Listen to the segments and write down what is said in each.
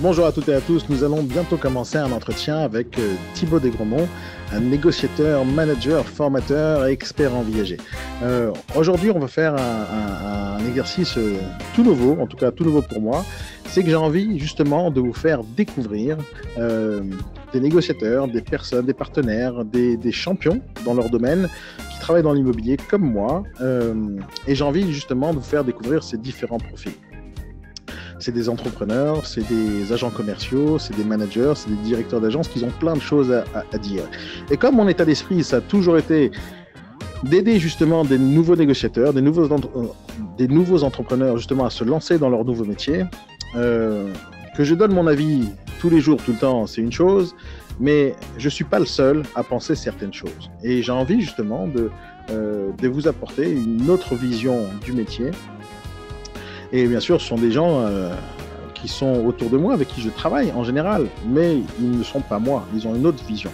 Bonjour à toutes et à tous. Nous allons bientôt commencer un entretien avec euh, Thibaut Desgromont, un négociateur, manager, formateur et expert en viager. Euh, Aujourd'hui, on va faire un, exercice euh, tout nouveau, en tout cas tout nouveau pour moi. C'est que j'ai envie justement de vous faire découvrir des négociateurs, des personnes, des partenaires, des, des champions dans leur domaine qui travaillent dans l'immobilier comme moi. Et j'ai envie justement de vous faire découvrir ces différents profils c'est des entrepreneurs, c'est des agents commerciaux, c'est des managers, c'est des directeurs d'agence qui ont plein de choses à, dire. Et comme mon état d'esprit, ça a toujours été d'aider justement des nouveaux négociateurs, des nouveaux, euh, des nouveaux entrepreneurs justement à se lancer dans leur nouveau métier, euh, que je donne mon avis tous les jours, tout le temps, c'est une chose, mais je suis pas le seul à penser certaines choses. Et j'ai envie justement de, euh, de vous apporter une autre vision du métier et bien sûr, ce sont des gens euh, qui sont autour de moi, avec qui je travaille en général, mais ils ne sont pas moi, ils ont une autre vision.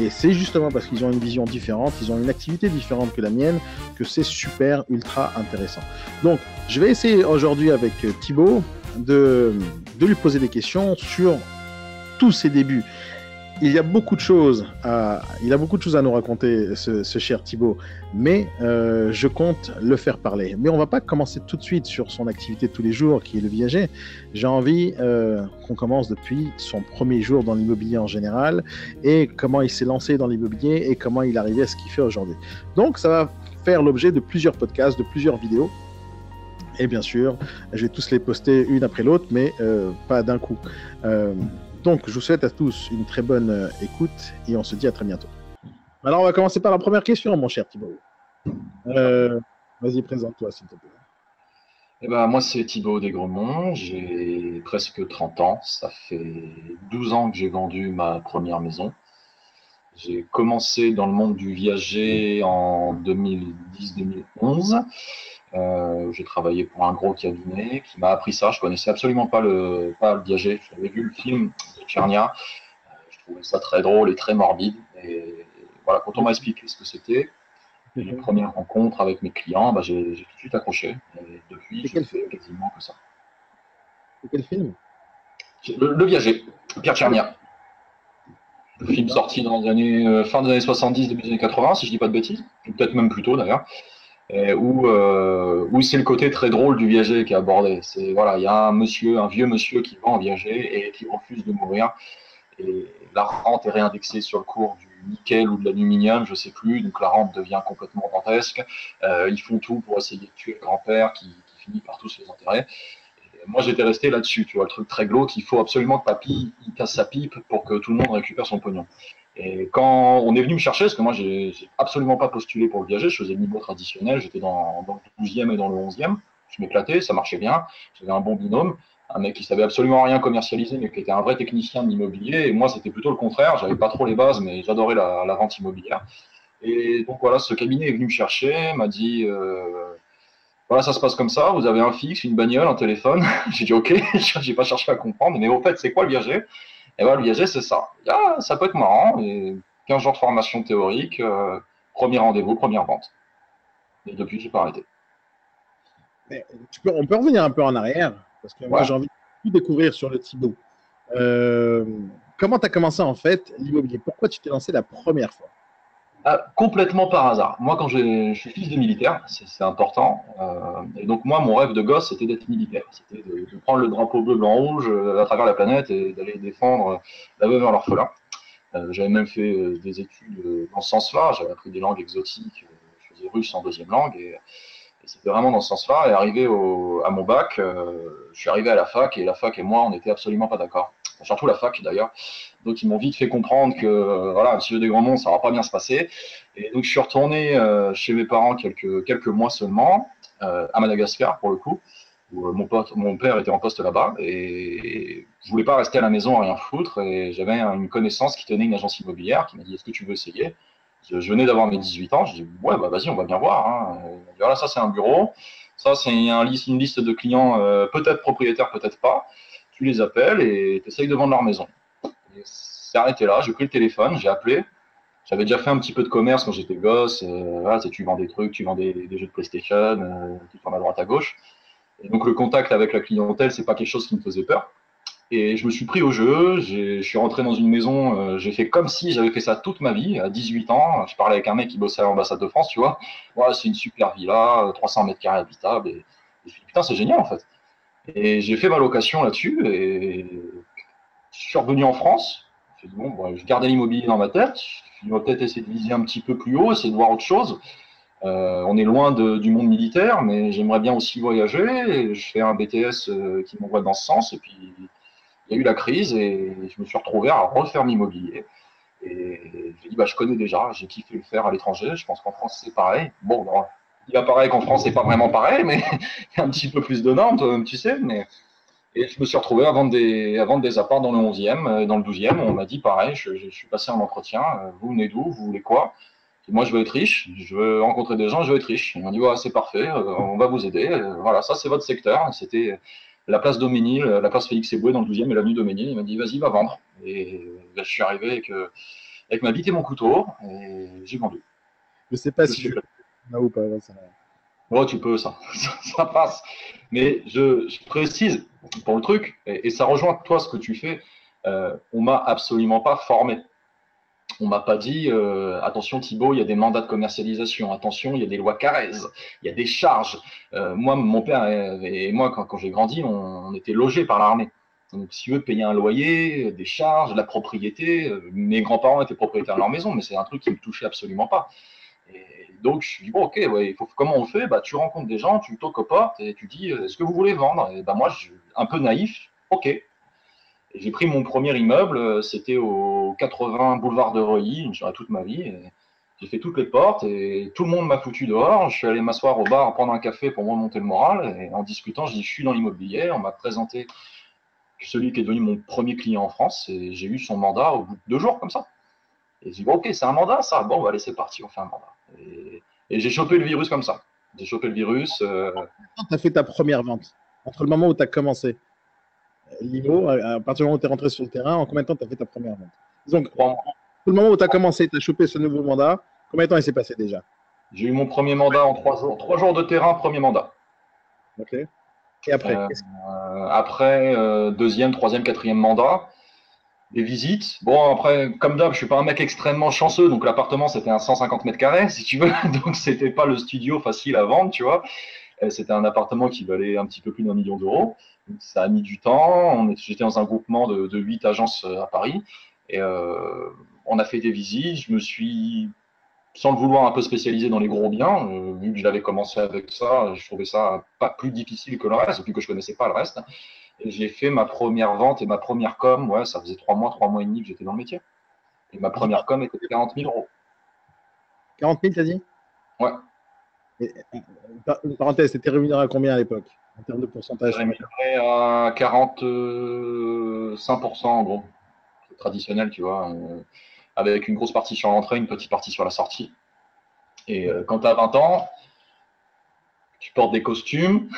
Et c'est justement parce qu'ils ont une vision différente, ils ont une activité différente que la mienne, que c'est super, ultra intéressant. Donc, je vais essayer aujourd'hui avec Thibaut de, de lui poser des questions sur tous ses débuts. Il y a beaucoup de choses à, il a beaucoup de choses à nous raconter, ce, cher Thibaut mais euh, je compte le faire parler. Mais on va pas commencer tout de suite sur son activité de tous les jours, qui est le viager. J'ai envie euh, qu'on commence depuis son premier jour dans l'immobilier en général, et comment il s'est lancé dans l'immobilier, et comment il est arrivé à ce qu'il fait aujourd'hui. Donc ça va faire l'objet de plusieurs podcasts, de plusieurs vidéos. Et bien sûr, je vais tous les poster une après l'autre, mais euh, pas d'un coup. Donc, je vous souhaite à tous une très bonne euh, écoute et on se dit à très bientôt. Alors, on va commencer par la première question, mon cher Thibaut. Euh, Vas-y, présente-toi, s'il te plaît. Eh ben, moi, c'est Thibaut Desgremont, j'ai presque 30 ans. Ça fait 12 ans que j'ai vendu ma première maison. J'ai commencé dans le monde du viager en 2010-2011. Euh, j'ai travaillé pour un gros cabinet qui m'a appris ça. Je connaissais absolument pas le, pas le viager. J'avais vu le film de Tchernia. Euh, Je trouvais ça très drôle et très morbide. Et voilà, quand on m'a expliqué ce que c'était, les premières rencontres avec mes clients, bah, j'ai j'ai tout de suite accroché. Et depuis, C'est je fais quasiment que ça. Quel film? Le, Le Viager, Pierre Tchernia. Le film sorti dans les années, euh, fin des années 70, début des années 80, si je dis pas de bêtises, peut-être même plus tôt d'ailleurs, et euh, où c'est le côté très drôle du viager qui est abordé. C'est voilà, il y a un monsieur, un vieux monsieur qui vend un viager et qui refuse de mourir, la rente est réindexée sur le cours du nickel ou de l'aluminium, je sais plus, donc la rente devient complètement dantesque. Euh, ils font tout pour essayer de tuer le grand-père qui, finit par tous les enterrer. Moi, j'étais resté là-dessus, tu vois, le truc très glauque, il faut absolument que papy il casse sa pipe pour que tout le monde récupère son pognon. Et quand on est venu me chercher, parce que moi, j'ai absolument pas postulé pour le viager, je faisais le niveau traditionnel, j'étais dans, dans le 12e et dans le 11e, je m'éclatais, ça marchait bien, j'avais un bon binôme, un mec qui savait absolument rien commercialiser, mais qui était un vrai technicien de l'immobilier, et moi, c'était plutôt le contraire, j'avais pas trop les bases, mais j'adorais la, la vente immobilière. Et donc voilà, ce cabinet est venu me chercher, m'a dit, euh, voilà, ça se passe comme ça, vous avez un fixe, une bagnole, un téléphone. J'ai dit ok, j'ai pas cherché à comprendre, mais au fait, c'est quoi le viager Et ben le viager, c'est ça. Ah, ça peut être marrant, et 15 jours de formation théorique, euh, premier rendez-vous, première vente. Et depuis, j'ai pas arrêté. Mais tu peux, On peut revenir un peu en arrière, parce que moi, Ouais. j'ai envie de tout découvrir sur le Thibaut. Euh, comment tu as commencé en fait l'immobilier? Pourquoi tu t'es lancé la première fois? Ah, complètement par hasard. Moi, quand j'ai- je suis fils de militaire, c'est important. euh, et donc, moi, mon rêve de gosse, c'était d'être militaire. C'était de, de prendre le drapeau bleu, blanc, rouge euh, à travers la planète et d'aller défendre la veuve et l'orphelin. Euh, J'avais même fait euh, des études euh, dans ce sens-là. J'avais appris des langues exotiques. euh, Je faisais russe en deuxième langue. Et, et c'était vraiment dans ce sens-là. Et arrivé au, à mon bac, euh, je suis arrivé à la fac et la fac et moi, on n'était absolument pas d'accord. Surtout la fac d'ailleurs. Donc ils m'ont vite fait comprendre que voilà, Monsieur Desgrandmonts, ça va pas bien se passer. Et donc je suis retourné euh, chez mes parents quelques, quelques mois seulement, euh, à Madagascar pour le coup, où euh, mon, père était en poste là-bas. Et je voulais pas rester à la maison à rien foutre. Et j'avais une connaissance qui tenait une agence immobilière qui m'a dit Est-ce que tu veux essayer? Je, venais d'avoir mes 18 ans. Je dis Ouais, bah vas-y, on va bien voir. Hein. Dit, Voilà, ça c'est un bureau. Ça c'est un une liste de clients, peut-être propriétaires, peut-être pas. Les appelles et tu essayes de vendre leur maison. Et c'est arrêté là. J'ai pris le téléphone, j'ai appelé. J'avais déjà fait un petit peu de commerce quand j'étais gosse. Euh, tu vends des trucs, tu vends des, jeux de PlayStation, euh, tu vends à droite à gauche. Et donc le contact avec la clientèle, c'est pas quelque chose qui me faisait peur. Et je me suis pris au jeu, je suis rentré dans une maison, euh, j'ai fait comme si j'avais fait ça toute ma vie, à 18 ans. Je parlais avec un mec qui bossait à l'ambassade de France, tu vois. C'est une super villa, 300 mètres carrés habitable. Et, je me suis dit, putain, c'est génial en fait. Et j'ai fait ma location là-dessus et je suis revenu en France. Dit, bon, je gardais l'immobilier dans ma tête. Je vais peut-être essayer de viser un petit peu plus haut, essayer de voir autre chose. Euh, on est loin du monde militaire, mais j'aimerais bien aussi voyager. Je fais un BTS euh, qui m'envoie dans ce sens. Et puis, il y a eu la crise et je me suis retrouvé à refaire l'immobilier. Et j'ai dit, bah, je connais déjà, j'ai kiffé le faire à l'étranger. Je pense qu'en France, c'est pareil. Bon, il apparaît qu'en France, c'est pas vraiment pareil, mais il y a un petit peu plus de normes, tu sais. Mais... Et je me suis retrouvé à vendre des, à vendre des apparts dans le 11e, euh, dans le 12e. On m'a dit, pareil, je, je, suis passé en entretien. Euh, vous venez d'où Vous voulez quoi? Moi, je veux être riche, je veux rencontrer des gens, je veux être riche. On m'a dit, ouais, c'est parfait, euh, on va vous aider. Voilà, ça, c'est votre secteur. C'était la place Doménil, la place Félix Eboué dans le 12e et l'avenue Doménil. Il m'a dit, vas-y, va vendre. Et je suis arrivé avec, euh, avec ma bite et mon couteau et j'ai vendu. Je sais pas si je ou pas. Tu peux, ça. ça passe. Mais je, précise pour le truc, et, ça rejoint toi ce que tu fais, euh, on m'a absolument pas formé on m'a pas dit euh, attention Thibault, il y a des mandats de commercialisation, attention, il y a des lois Carrez, il y a des charges. Euh, moi, mon père et, moi, quand, j'ai grandi, on, était logés par l'armée. Donc, si veux payer un loyer, des charges, la propriété, euh, mes grands-parents étaient propriétaires de leur maison, mais c'est un truc qui me touchait absolument pas. Et donc, je dis bon, ok, il faut, comment on fait? Bah, Tu rencontres des gens, tu toques aux portes et tu dis est-ce que vous voulez vendre? Et bah, moi, je, un peu naïf, ok, j'ai pris mon premier immeuble, euh, c'était au 80 boulevard de Reuilly, dirais toute ma vie. J'ai fait toutes les portes et tout le monde m'a foutu dehors. Je suis allé m'asseoir au bar, prendre un café pour remonter le moral. Et en discutant, je dis, je suis dans l'immobilier. On m'a présenté celui qui est devenu mon premier client en France et j'ai eu son mandat au bout de deux jours comme ça. Et j'ai dit, bon, ok, c'est un mandat, ça. Bon, allez, c'est parti, on fait un mandat. Et, j'ai chopé le virus comme ça. J'ai chopé le virus. Euh... tu as fait ta première vente Entre le moment où tu as commencé Limo, à partir du moment où tu es rentré sur le terrain, en combien de temps tu as fait ta première vente? Donc, le moment où tu as commencé, tu as chopé ce nouveau mandat, combien de temps il s'est passé déjà? J'ai eu mon premier mandat en trois jours. Trois jours de terrain, premier mandat. Ok. Et après euh, Après, euh, deuxième, troisième, quatrième mandat. Des visites. Bon, après, comme d'hab, je suis pas un mec extrêmement chanceux, donc l'appartement c'était un 150 mètres carrés, si tu veux, donc c'était pas le studio facile à vendre, tu vois. C'était un appartement qui valait un petit peu plus d'un million d'euros. Ça a mis du temps. J'étais dans un groupement de, de 8 agences euh, à Paris. Et euh, on a fait des visites. Je me suis, sans le vouloir, un peu spécialisé dans les gros biens. Euh, vu que j'avais commencé avec ça, je trouvais ça pas plus difficile que le reste, vu que je connaissais pas le reste. J'ai fait ma première vente et ma première com. Ouais, ça faisait trois mois, trois mois et demi que j'étais dans le métier. Et ma première com était 40 000 euros. 40 000, t'as dit? Ouais. une parenthèse, c'était rémunéré à combien à l'époque? En termes de pourcentage? Rémunéré à 45% en gros. C'est traditionnel, tu vois. Euh, avec une grosse partie sur l'entrée, une petite partie sur la sortie. Et euh, quand tu as 20 ans, tu portes des costumes.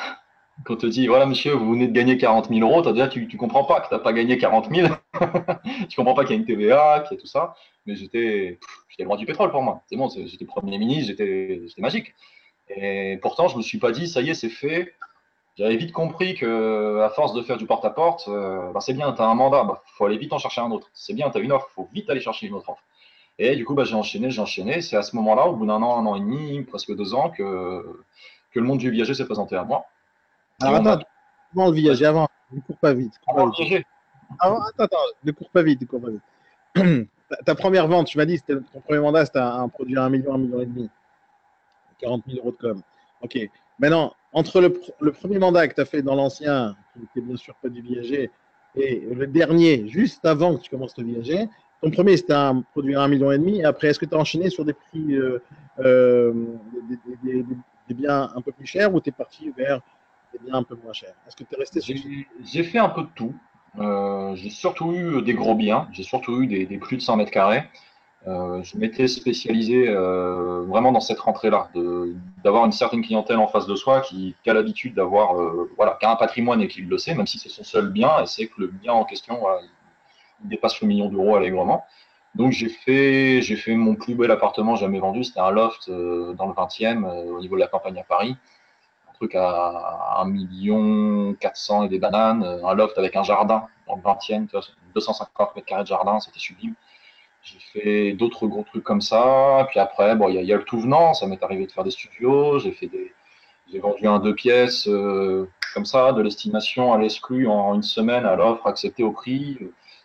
Quand on te dit, voilà monsieur, vous venez de gagner 40 000 euros, as déjà, tu ne comprends pas que tu n'as pas gagné 40 000. tu comprends pas qu'il y a une TVA, qu'il y a tout ça. Mais j'étais roi du pétrole pour moi. C'est bon, j'étais Premier ministre, j'étais magique. Et pourtant, je me suis pas dit, ça y est, c'est fait. J'avais vite compris que, à force de faire du porte-à-porte, euh, bah, c'est bien, tu as un mandat, bah, faut aller vite en chercher un autre. C'est bien, tu as une offre, il faut vite aller chercher une autre offre. Et du coup, bah, j'ai enchaîné, j'ai enchaîné. C'est à ce moment-là, au bout d'un an, un an et demi, presque deux ans, que, que le monde du viager s'est présenté à moi. Alors attends, comment le viager avant Ne cours pas vite. Cours pas vite. attends, attends, ne cours pas vite, ne cours pas vite. ta, première vente, tu m'as dit, c'était ton premier mandat, c'était un, produit à un million, un million et demi. 40 000 euros de com. Ok. Maintenant, entre le, premier mandat que tu as fait dans l'ancien, qui n'était bien sûr pas du viager, et le dernier, juste avant que tu commences le viager, ton premier, c'était un produit à un million et demi. Après, est-ce que tu as enchaîné sur des prix, euh, euh, des, biens un peu plus chers ou tu es parti vers des biens un peu moins chers Est-ce que tu es resté sur J'ai fait un peu de tout. Euh, j'ai surtout eu des gros biens. J'ai surtout eu des, plus de 100 mètres carrés. Euh, je m'étais spécialisé euh, vraiment dans cette rentrée-là, d'avoir une certaine clientèle en face de soi qui, a l'habitude d'avoir, voilà, qui a un patrimoine et qui le sait, même si c'est son seul bien, et c'est que le bien en question, dépasse le million d'euros allègrement. Donc j'ai fait, mon plus bel appartement jamais vendu, c'était un loft dans le 20e, au niveau de la campagne à Paris, truc à 1 million 400 et des bananes, un loft avec un jardin, le 20e, 250 mètres carrés de jardin, c'était sublime. J'ai fait d'autres gros trucs comme ça. Puis après, bon, il y, a le tout venant. Ça m'est arrivé de faire des studios. J'ai fait des, j'ai vendu un deux pièces euh, comme ça, de l'estimation à l'exclu en une semaine à l'offre acceptée au prix.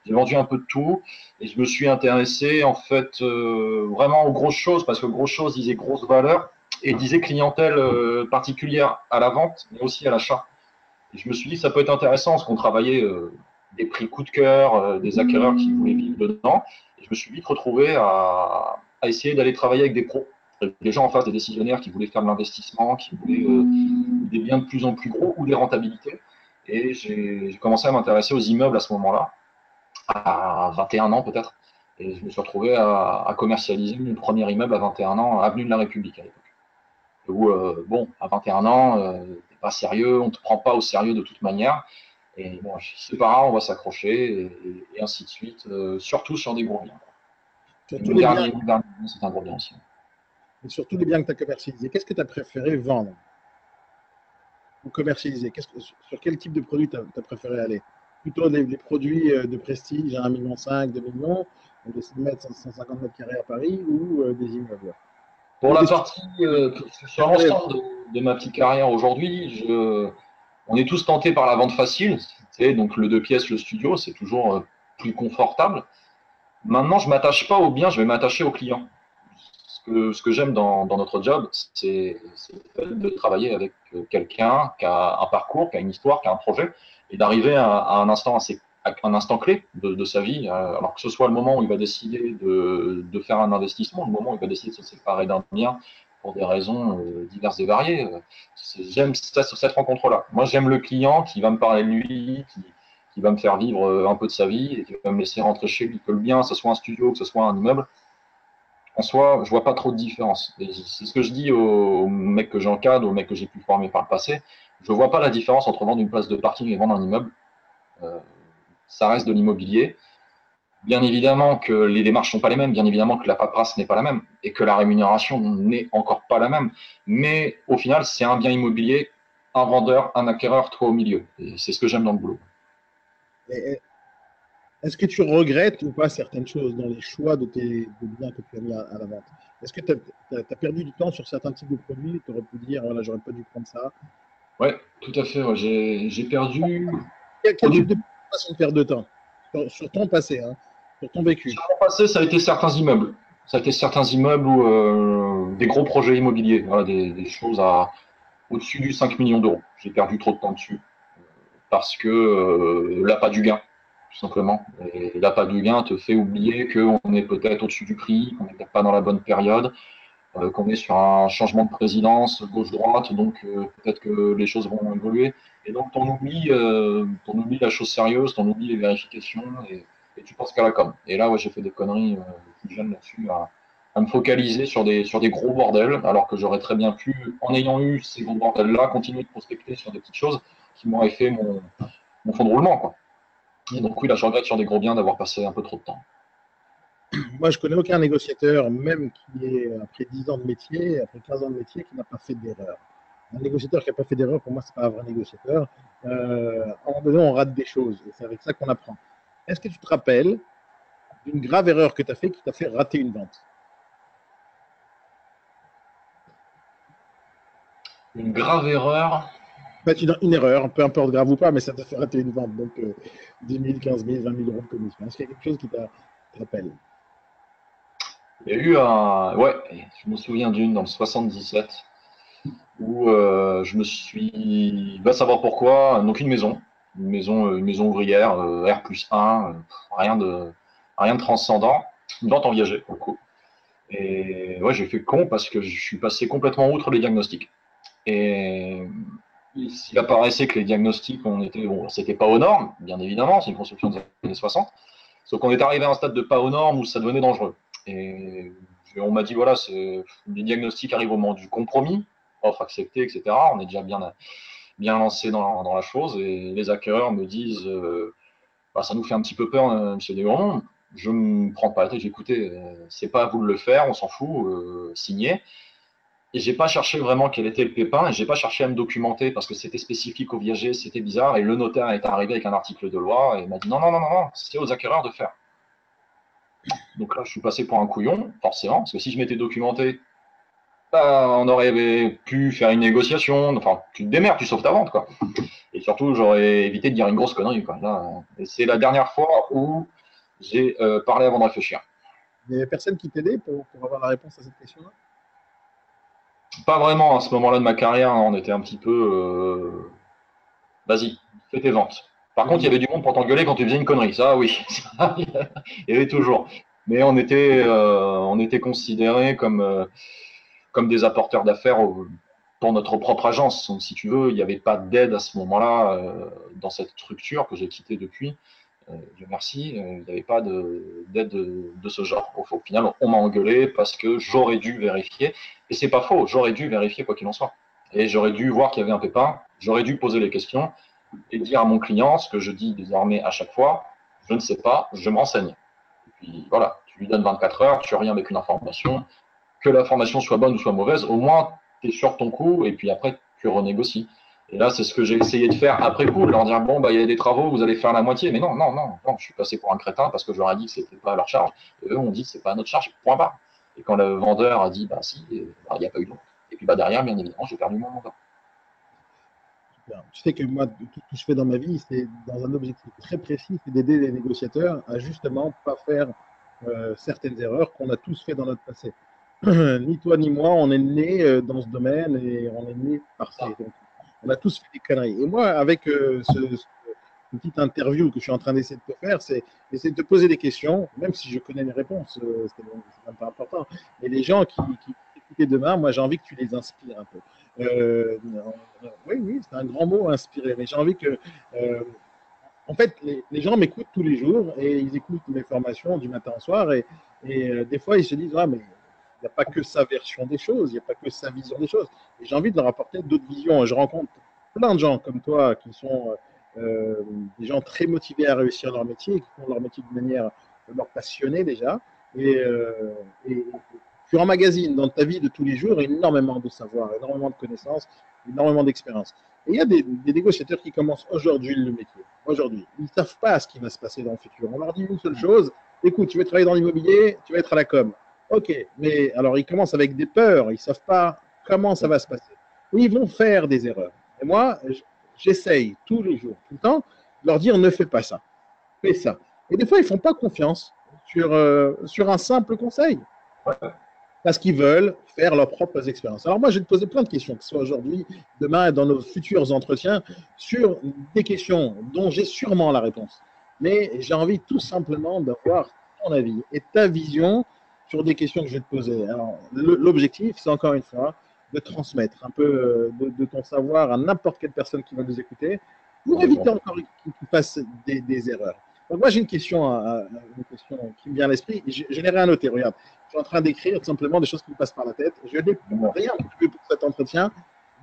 J'ai vendu un peu de tout et je me suis intéressé en fait euh, vraiment aux grosses choses parce que grosses choses disait grosse valeur et disait clientèle euh, particulière à la vente mais aussi à l'achat. Et je me suis dit ça peut être intéressant parce qu'on travaillait des prix coup de cœur, des acquéreurs qui voulaient vivre dedans je me suis vite retrouvé à, essayer d'aller travailler avec des pros, des gens en face des décisionnaires qui voulaient faire de l'investissement, qui voulaient euh, des biens de plus en plus gros ou des rentabilités. Et j'ai commencé à m'intéresser aux immeubles à ce moment-là, à 21 ans peut-être. Et je me suis retrouvé à, commercialiser mon premier immeuble à 21 ans, avenue de la République à l'époque. Où, euh, bon, à 21 ans, euh, t'es pas sérieux, on ne te prend pas au sérieux de toute manière. Et bon, c'est pas grave, on va s'accrocher et, ainsi de suite, euh, surtout sur des gros biens. Surtout les dernier, biens, c'est un gros bien aussi. Et surtout les biens que tu as commercialisés, qu'est-ce que tu as préféré vendre ou commercialiser? Sur quel type de produit tu as, préféré aller? Plutôt des, produits de prestige à 1,5 million, 2 millions, on décide de mettre 150 mètres carrés à Paris ou des immeubles? Pour la partie, sur l'ensemble de, de, ma petite carrière aujourd'hui, je on est tous tentés par la vente facile. Donc le deux pièces, le studio, c'est toujours euh, plus confortable. Maintenant, je ne m'attache pas au bien, je vais m'attacher au client. Ce que, j'aime dans, notre job, c'est de travailler avec euh, quelqu'un qui a un parcours, qui a une histoire, qui a un projet, et d'arriver à, un instant assez un instant clé de, sa vie, euh, alors que ce soit le moment où il va décider de, faire un investissement, le moment où il va décider de se séparer d'un bien, pour des raisons euh, diverses et variées. Euh, j'aime cette rencontre-là. Moi, j'aime le client qui va me parler de lui, qui, va me faire vivre un peu de sa vie et qui va me laisser rentrer chez lui. Que le bien, que ce soit un studio, que ce soit un immeuble, en soi, je vois pas trop de différence. C'est ce que je dis aux, mecs que j'encadre, aux mecs que j'ai pu former par le passé. Je vois pas la différence entre vendre une place de parking et vendre un immeuble. Ça reste de l'immobilier. Bien évidemment que les démarches ne sont pas les mêmes, bien évidemment que la paperasse n'est pas la même et que la rémunération n'est encore pas la même. Mais au final, c'est un bien immobilier, un vendeur, un acquéreur, toi au milieu. Et c'est ce que j'aime dans le boulot. Est-ce que tu regrettes ou pas certaines choses dans les choix de tes biens que tu as mis à, la vente? Est-ce que tu as, perdu du temps sur certains types de produits? Tu aurais pu dire, voilà, j'aurais pas dû prendre ça Oui, tout à fait. J'ai perdu. Quel, type de façon de perdre de temps sur, ton passé hein sur ton vécu Sur mon passé, ça a été certains immeubles. Ça a été certains immeubles ou euh, des gros projets immobiliers, des, choses à au-dessus du 5 millions d'euros. J'ai perdu trop de temps dessus parce que euh, l'appât du gain, tout simplement. Et l'appât du gain te fait oublier qu'on est peut-être au-dessus du prix, qu'on n'est peut-être pas dans la bonne période, qu'on est sur un changement de présidence gauche-droite, donc euh, peut-être que les choses vont évoluer. Et donc, on oublie, on oublie la chose sérieuse, on oublie les vérifications. Et, tu penses qu'à la com. Et là, ouais, j'ai fait des conneries euh, plus jeunes là-dessus, à, me focaliser sur des, sur des gros bordels, alors que j'aurais très bien pu, en ayant eu ces gros bordels-là, continuer de prospecter sur des petites choses qui m'auraient fait mon, mon fond de roulement. Quoi. Et donc, oui, là, je regrette sur des gros biens d'avoir passé un peu trop de temps. Moi, je connais aucun négociateur, même qui est après 10 ans de métier, après 15 ans de métier, qui n'a pas fait d'erreur. Un négociateur qui n'a pas fait d'erreur, pour moi, ce n'est pas un vrai négociateur. Euh, moment donné, on rate des choses, et c'est avec ça qu'on apprend. Est-ce que tu te rappelles d'une grave erreur que tu as fait qui t'a fait rater une vente? Une grave erreur? Une, une, erreur, peu importe grave ou pas, mais ça t'a fait rater une vente. Donc 10 000, 15 000, 20 000 euros de commission. Est-ce qu'il y a quelque chose qui rappelle? Il y a eu un. Ouais, je me souviens d'une dans le 77 où euh, je me suis. Va savoir pourquoi, donc une maison une maison, euh, une maison ouvrière, euh, R plus 1, euh, rien de, rien de transcendant, une vente en viager pour le coup. Et ouais, j'ai fait con parce que je suis passé complètement outre les diagnostics. Et il apparaissait que les diagnostics, on était, bon, c'était pas aux normes, bien évidemment, c'est une construction des années 60. Sauf qu'on est arrivé à un stade de pas aux normes où ça devenait dangereux. Et on m'a dit, voilà, les diagnostics arrivent au moment du compromis, offre acceptée, etc. On est déjà bien, bien lancé dans, la chose et les acquéreurs me disent euh, bah, ça nous fait un petit peu peur, euh, monsieur Desgrand. Je ne me prends pas la tête, j'ai écouté, euh, c'est pas à vous de le faire, on s'en fout, signez. et j'ai pas cherché vraiment quel était le pépin, et j'ai pas cherché à me documenter parce que c'était spécifique au viager, c'était bizarre, et le notaire est arrivé avec un article de loi et m'a dit non, non, non, non, non, c'est aux acquéreurs de faire. Donc là, je suis passé pour un couillon, forcément, parce que si je m'étais documenté, bah, on aurait pu faire une négociation. Enfin, tu te démerdes, tu sauves ta vente, quoi. Et surtout, j'aurais évité de dire une grosse connerie, quoi. c'est la dernière fois où j'ai euh, parlé avant de réfléchir. Il y avait personne qui t'aidait pour, avoir la réponse à cette question-là? Pas vraiment. À ce moment-là de ma carrière, on était un petit peu. Euh, vas-y, fais tes ventes. Par contre, il y avait du monde pour t'engueuler quand tu faisais une connerie. Ça, oui. il y avait toujours. Mais on était, euh, on était considérés comme, euh, comme des apporteurs d'affaires pour notre propre agence. Donc, si tu veux, il n'y avait pas d'aide à ce moment-là euh, dans cette structure que j'ai quittée depuis. Dieu merci, il n'y avait pas d'aide de, ce genre. Au, au final, on m'a engueulé parce que j'aurais dû vérifier. Et c'est pas faux, j'aurais dû vérifier quoi qu'il en soit. Et j'aurais dû voir qu'il y avait un pépin, j'aurais dû poser les questions et dire à mon client ce que je dis désormais à chaque fois, je ne sais pas, je me renseigne. Et puis voilà, tu lui donnes 24 heures, tu reviens avec une information, que l'information soit bonne ou soit mauvaise, au moins tu es sur ton coup et puis après tu renégocies. Et là, c'est ce que j'ai essayé de faire après coup, de leur dire bon, bah, il y a des travaux, vous allez faire la moitié. Mais non, non, non, non, je suis passé pour un crétin parce que je leur ai dit que c'était pas à leur charge. Et eux ont dit que c'est pas à notre charge, point barre. Et quand le vendeur a dit bah si, bah, il n'y a pas eu de Et puis bah, derrière, bien évidemment, j'ai perdu mon mandat. Tu sais que moi, tout ce que je fais dans ma vie, c'est dans un objectif très précis, c'est d'aider les négociateurs à justement pas faire euh, certaines erreurs qu'on a tous fait dans notre passé. ni toi ni moi, on est né euh, dans ce domaine et on est né par ça. on a tous fait des conneries. Et moi, avec euh, petite interview que je suis en train d'essayer de te faire, c'est essayer de te poser des questions, même si je connais les réponses, c'est même pas important. Et les gens qui écoutent demain, moi j'ai envie que tu les inspires un peu. Euh, oui, oui, c'est un grand mot, inspiré. Mais j'ai envie que. Euh, en fait, les, gens m'écoutent tous les jours et ils écoutent mes formations du matin au soir. Et, euh, des fois, ils se disent Ah, mais il n'y a pas que sa version des choses, il n'y a pas que sa vision des choses. Et j'ai envie de leur apporter d'autres visions. Je rencontre plein de gens comme toi qui sont des gens très motivés à réussir leur métier, qui font leur métier de manière leur passionnée déjà. Et, tu emmagasines dans ta vie de tous les jours énormément de savoir, énormément de connaissances, énormément d'expérience. Et il y a des, négociateurs qui commencent aujourd'hui le métier. Aujourd'hui, ils ne savent pas ce qui va se passer dans le futur. On leur dit une seule chose écoute, tu veux travailler dans l'immobilier, tu vas être à la com. Ok, mais alors ils commencent avec des peurs, ils ne savent pas comment ça va se passer. Ils vont faire des erreurs. Et moi, j'essaye tous les jours, tout le temps, de leur dire ne fais pas ça, fais ça. Et des fois, ils ne font pas confiance sur, euh, sur un simple conseil parce qu'ils veulent faire leurs propres expériences. Alors moi, je vais te poser plein de questions, que ce soit aujourd'hui, demain, dans nos futurs entretiens, sur des questions dont j'ai sûrement la réponse. Mais j'ai envie tout simplement d'avoir ton avis et ta vision sur des questions que je vais te poser. Alors, l'objectif, c'est encore une fois de transmettre un peu euh, de, ton savoir à n'importe quelle personne qui va nous écouter pour éviter encore qu'ils fassent des, des erreurs. Donc moi, j'ai une question, une question qui me vient à l'esprit. Je, l'ai rien noté. Regarde, je suis en train d'écrire simplement des choses qui me passent par la tête. Je n'ai rien pour cet entretien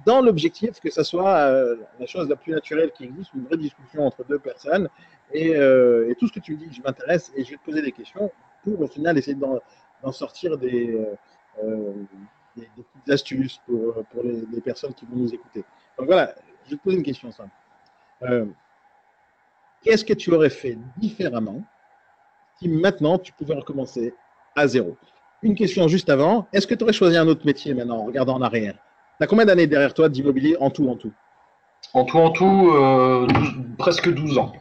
dans l'objectif que ce soit euh, la chose la plus naturelle qui existe, une vraie discussion entre deux personnes. Euh, et, tout ce que tu me dis, je m'intéresse et je vais te poser des questions pour au final essayer d'en sortir des, euh, des, petites astuces pour, pour les, les, personnes qui vont nous écouter. Donc voilà, je vais te poser une question simple. Qu'est-ce que tu aurais fait différemment si maintenant tu pouvais recommencer à zéro? Une question juste avant. Est-ce que tu aurais choisi un autre métier maintenant, en regardant en arrière? Tu as combien d'années derrière toi d'immobilier en tout, en tout? En tout, en tout, euh, presque 12 ans.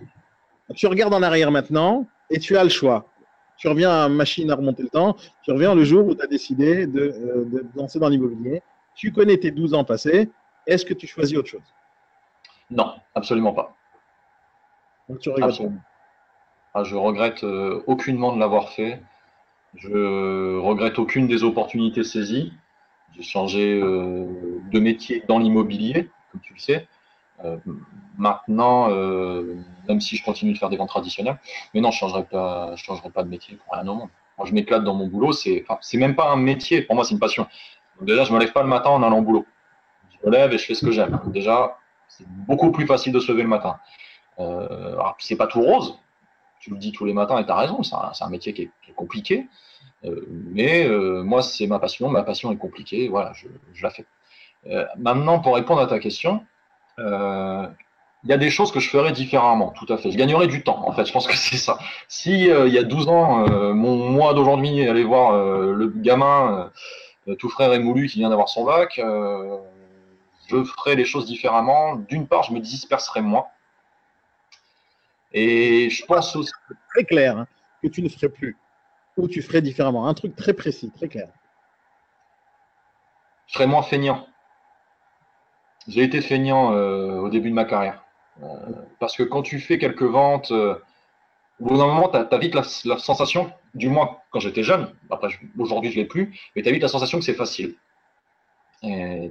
Tu regardes en arrière maintenant et tu as le choix. Tu reviens à machine à remonter le temps. Tu reviens le jour où tu as décidé de, euh, lancer dans l'immobilier. Tu connais tes 12 ans passés. Est-ce que tu choisis autre chose? Non, absolument pas. Regrettes ah, Je regrette euh, aucunement de l'avoir fait. Je regrette aucune des opportunités saisies. J'ai changé euh, de métier dans l'immobilier, comme tu le sais. Euh, maintenant, même si je continue de faire des ventes traditionnelles, mais non, je ne changerai, pas, pas de métier pour rien au monde. Moi, je m'éclate dans mon boulot. C'est enfin, même pas un métier. Pour moi, c'est une passion. Déjà, je ne me lève pas le matin en allant au boulot. Je me lève et je fais ce que j'aime. Déjà, c'est beaucoup plus facile de se lever le matin. Euh, alors, c'est pas tout rose. Tu le dis tous les matins et tu as raison. C'est un, un, métier qui est, compliqué. mais moi, c'est ma passion. Ma passion est compliquée. Voilà, je, je la fais. maintenant, pour répondre à ta question, il y a des choses que je ferais différemment, tout à fait. Je gagnerais du temps, en fait, je pense que c'est ça. Si il y a 12 ans, mon moi d'aujourd'hui allait voir le gamin tout frère et moulu qui vient d'avoir son bac, je ferais les choses différemment. D'une part, je me disperserais moins. Et je pense aussi. Très clair, hein, que tu ne ferais plus. Ou tu ferais différemment. Un truc très précis, très clair. Je serais moins feignant. J'ai été feignant euh, au début de ma carrière. Euh, parce que quand tu fais quelques ventes, euh, au bout d'un moment, tu as, vite la, sensation, du moins quand j'étais jeune, après aujourd'hui je ne l'ai plus, mais tu as vite la sensation que c'est facile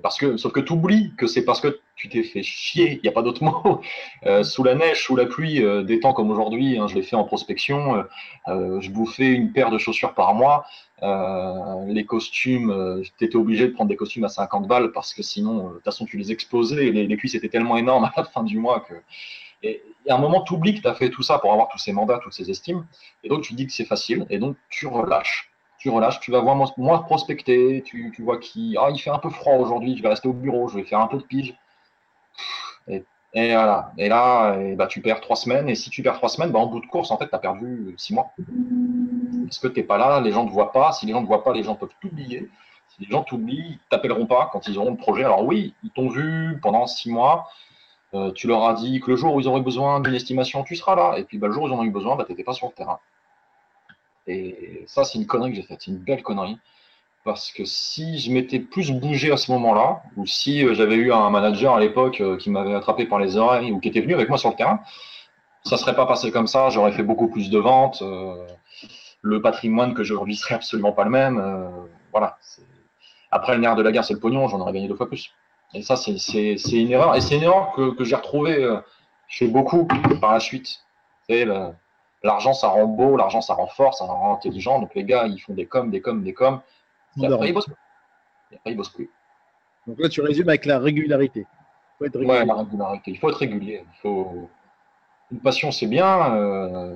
parce que, sauf que tu oublies que c'est parce que tu t'es fait chier, il n'y a pas d'autre mot, euh, sous la neige, sous la pluie, euh, des temps comme aujourd'hui, hein, je l'ai fait en prospection, euh, je bouffais une paire de chaussures par mois, les costumes, tu étais obligé de prendre des costumes à 50 balles parce que sinon, de toute façon, tu les explosais, les, cuisses étaient tellement énormes à la fin du mois que. Et, et à un moment, tu oublies que tu as fait tout ça pour avoir tous ces mandats, toutes ces estimes, et donc tu dis que c'est facile, et donc tu relâches tu relâches, tu vas voir moins prospecter, tu, vois qui, ah, il fait un peu froid aujourd'hui, je vais rester au bureau, je vais faire un peu de pige. Et, voilà. Et là, bah, tu perds trois semaines. Et si tu perds trois semaines, bah, en bout de course, en fait, tu as perdu six mois. Parce que tu n'es pas là, les gens ne te voient pas. Si les gens ne te voient pas, les gens peuvent t'oublier. Si les gens t'oublient, ils t'appelleront pas quand ils auront le projet. Alors oui, ils t'ont vu pendant six mois. Euh, tu leur as dit que le jour où ils auraient besoin d'une estimation, tu seras là. Et puis bah, le jour où ils en ont eu besoin, bah, tu n'étais pas sur le terrain. Et ça, c'est une connerie que j'ai faite, c'est une belle connerie. Parce que si je m'étais plus bougé à ce moment-là, ou si euh, j'avais eu un manager à l'époque euh, qui m'avait attrapé par les oreilles ou qui était venu avec moi sur le terrain, ça serait pas passé comme ça, j'aurais fait beaucoup plus de ventes, euh, le patrimoine que j'aujourd'hui serait absolument pas le même. voilà. Après, le nerf de la guerre, c'est le pognon, j'en aurais gagné deux fois plus. Et ça, c'est une erreur. Et c'est une erreur que, j'ai retrouvée chez beaucoup par la suite. L'argent, ça rend beau, l'argent, ça rend fort, ça rend intelligent. Donc les gars, ils font des coms, des coms, des coms. Et après, ils bossent plus. Et après, ils bossent plus. Donc là, tu résumes avec la régularité. Il faut être régulier. Ouais, la régularité. Il faut être régulier. Il faut... Une passion, c'est bien. Euh,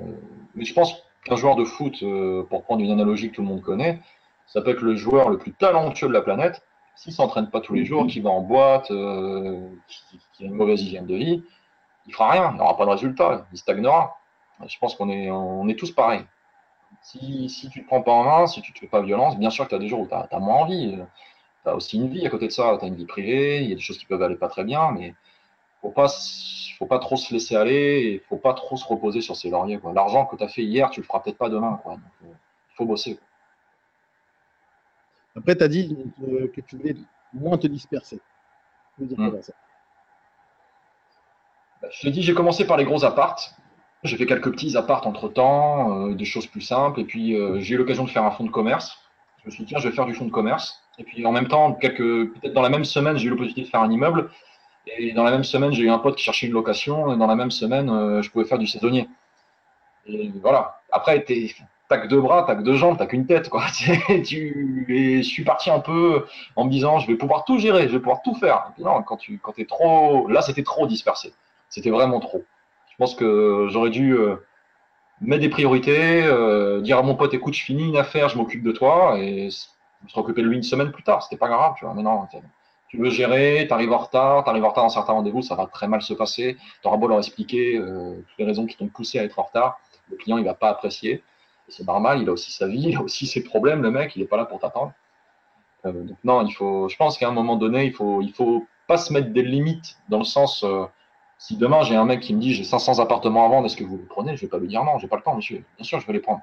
mais je pense qu'un joueur de foot, euh, pour prendre une analogie que tout le monde connaît, ça peut être le joueur le plus talentueux de la planète. S'il ne s'entraîne pas tous les jours, qu'il va en boîte, euh, qu'il a une mauvaise hygiène de vie, il ne fera rien. Il n'aura pas de résultat. Il stagnera. Je pense qu'on est, on est tous pareils. Si, si tu ne te prends pas en main, si tu ne te fais pas violence, bien sûr que tu as des jours où tu as, moins envie. Tu as aussi une vie à côté de ça, tu as une vie privée, il y a des choses qui peuvent aller pas très bien, mais faut pas faut pas trop se laisser aller il faut pas trop se reposer sur ses lauriers. L'argent que tu as fait hier, tu le feras peut-être pas demain. Euh, il faut bosser. Après, tu as dit euh, que tu voulais moins te disperser. Hum. Bah, je te dis, j'ai commencé par les gros apparts. J'ai fait quelques petits apparts entre temps, euh, des choses plus simples. Et puis, euh, j'ai eu l'occasion de faire un fonds de commerce. Je me suis dit, tiens, je vais faire du fonds de commerce. Et puis, en même temps, quelques, peut-être dans la même semaine, j'ai eu l'opportunité de faire un immeuble. Et dans la même semaine, j'ai eu un pote qui cherchait une location. Et dans la même semaine, euh, je pouvais faire du saisonnier. Et voilà. Après, t'as que deux bras, t'as que deux jambes, t'as qu'une tête, quoi. tu, et je suis parti un peu en me disant, je vais pouvoir tout gérer, je vais pouvoir tout faire. non, quand tu, quand es trop, là, c'était trop dispersé. C'était vraiment trop. Je pense que j'aurais dû euh, mettre des priorités, euh, dire à mon pote, écoute, je finis une affaire, je m'occupe de toi, et se occuper de lui une semaine plus tard. C'était pas grave, tu vois. Tu veux gérer, tu arrives en retard, tu arrives en retard dans certains rendez-vous, ça va très mal se passer. Tu auras beau leur expliquer euh, toutes les raisons qui t'ont poussé à être en retard. Le client, il va pas apprécier. C'est normal, il a aussi sa vie, il a aussi ses problèmes, le mec, il n'est pas là pour t'attendre. donc non, il faut, je pense qu'à un moment donné, il faut, il faut pas se mettre des limites dans le sens, si demain j'ai un mec qui me dit j'ai 500 appartements à vendre, est-ce que vous les prenez? Je vais pas lui dire non, j'ai pas le temps, monsieur. Bien sûr, je vais les prendre.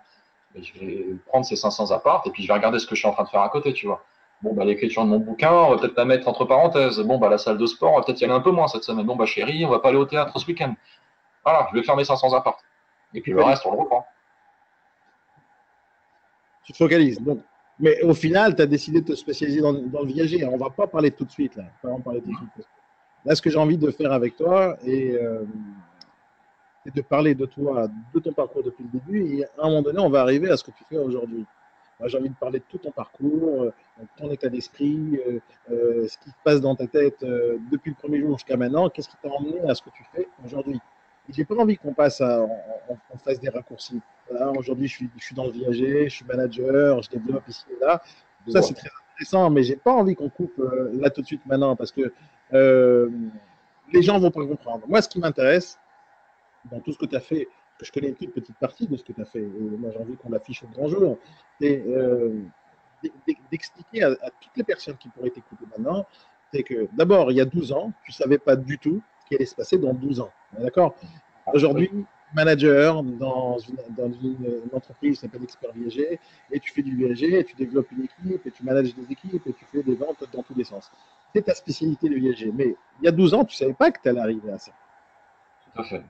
je vais prendre ces 500 apparts et puis je vais regarder ce que je suis en train de faire à côté, tu vois. Bon, bah, l'écriture de mon bouquin, on va peut-être la mettre entre parenthèses. Bon, bah, la salle de sport, on va peut-être y aller un peu moins cette semaine. Bon, bah, chérie, on va pas aller au théâtre ce week-end. Voilà, je vais faire mes 500 apparts. Et puis le reste, on le reprend. Tu te focalises. Donc, mais au final, tu as décidé de te spécialiser dans, le viager. On va pas parler tout de suite, là. On va pas parler tout de suite. Là, ce que j'ai envie de faire avec toi, euh, c'est de parler de toi, de ton parcours depuis le début. Et à un moment donné, on va arriver à ce que tu fais aujourd'hui. Moi, j'ai envie de parler de tout ton parcours, euh, ton état d'esprit, euh, ce qui se passe dans ta tête depuis le premier jour jusqu'à maintenant. Qu'est-ce qui t'a emmené à ce que tu fais aujourd'hui? J'ai pas envie qu'on passe à, on, fasse des raccourcis. Aujourd'hui, je suis, je suis dans le viager, je suis manager, je développe ici et là. Ça, c'est très intéressant, mais j'ai pas envie qu'on coupe euh, là tout de suite maintenant parce que euh, les gens vont pas comprendre. Moi, ce qui m'intéresse dans tout ce que tu as fait, que je connais une toute petite partie de ce que tu as fait, et moi j'ai envie qu'on l'affiche au grand jour, c'est euh, d'expliquer à, à, toutes les personnes qui pourraient t'écouter maintenant, c'est que d'abord, il y a 12 ans, tu savais pas du tout ce qui allait se passer dans 12 ans. D'accord? Aujourd'hui, manager dans une, dans une, entreprise qui s'appelle Expert Viager, et tu fais du viager, et tu développes une équipe, et tu manages des équipes, et tu fais des ventes dans tous les sens. C'est ta spécialité de viager. Mais il y a 12 ans, tu ne savais pas que tu allais arriver à ça. Tout à fait.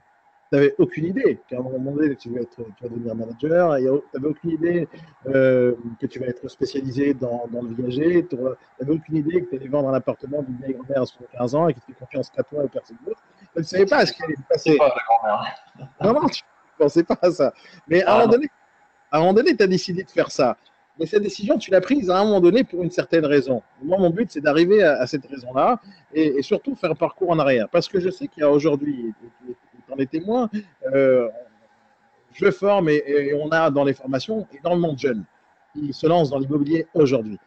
Tu n'avais aucune idée qu'à un moment donné, tu vas, être, tu vas devenir manager. Tu n'avais aucune idée euh, que tu vas être spécialisé dans, dans le viager. Tu n'avais aucune idée que tu allais vendre un appartement d'une vieille grand-mère à 75 ans et qui te fait confiance qu'à toi et personne d'autre. Tu ne savais pas ce qui allait se passer. Pas la grand-mère. Non, non, tu ne pensais pas à ça. Mais à, ah, un, moment donné, à un moment donné, tu as décidé de faire ça. Mais cette décision, tu l'as prise à un moment donné pour une certaine raison. Moi, mon but, c'est d'arriver à, à, cette raison-là et, et, surtout faire un parcours en arrière. Parce que je sais qu'il y a aujourd'hui, en es témoin, euh, je forme et, et, on a dans les formations énormément de jeunes qui se lancent dans l'immobilier aujourd'hui.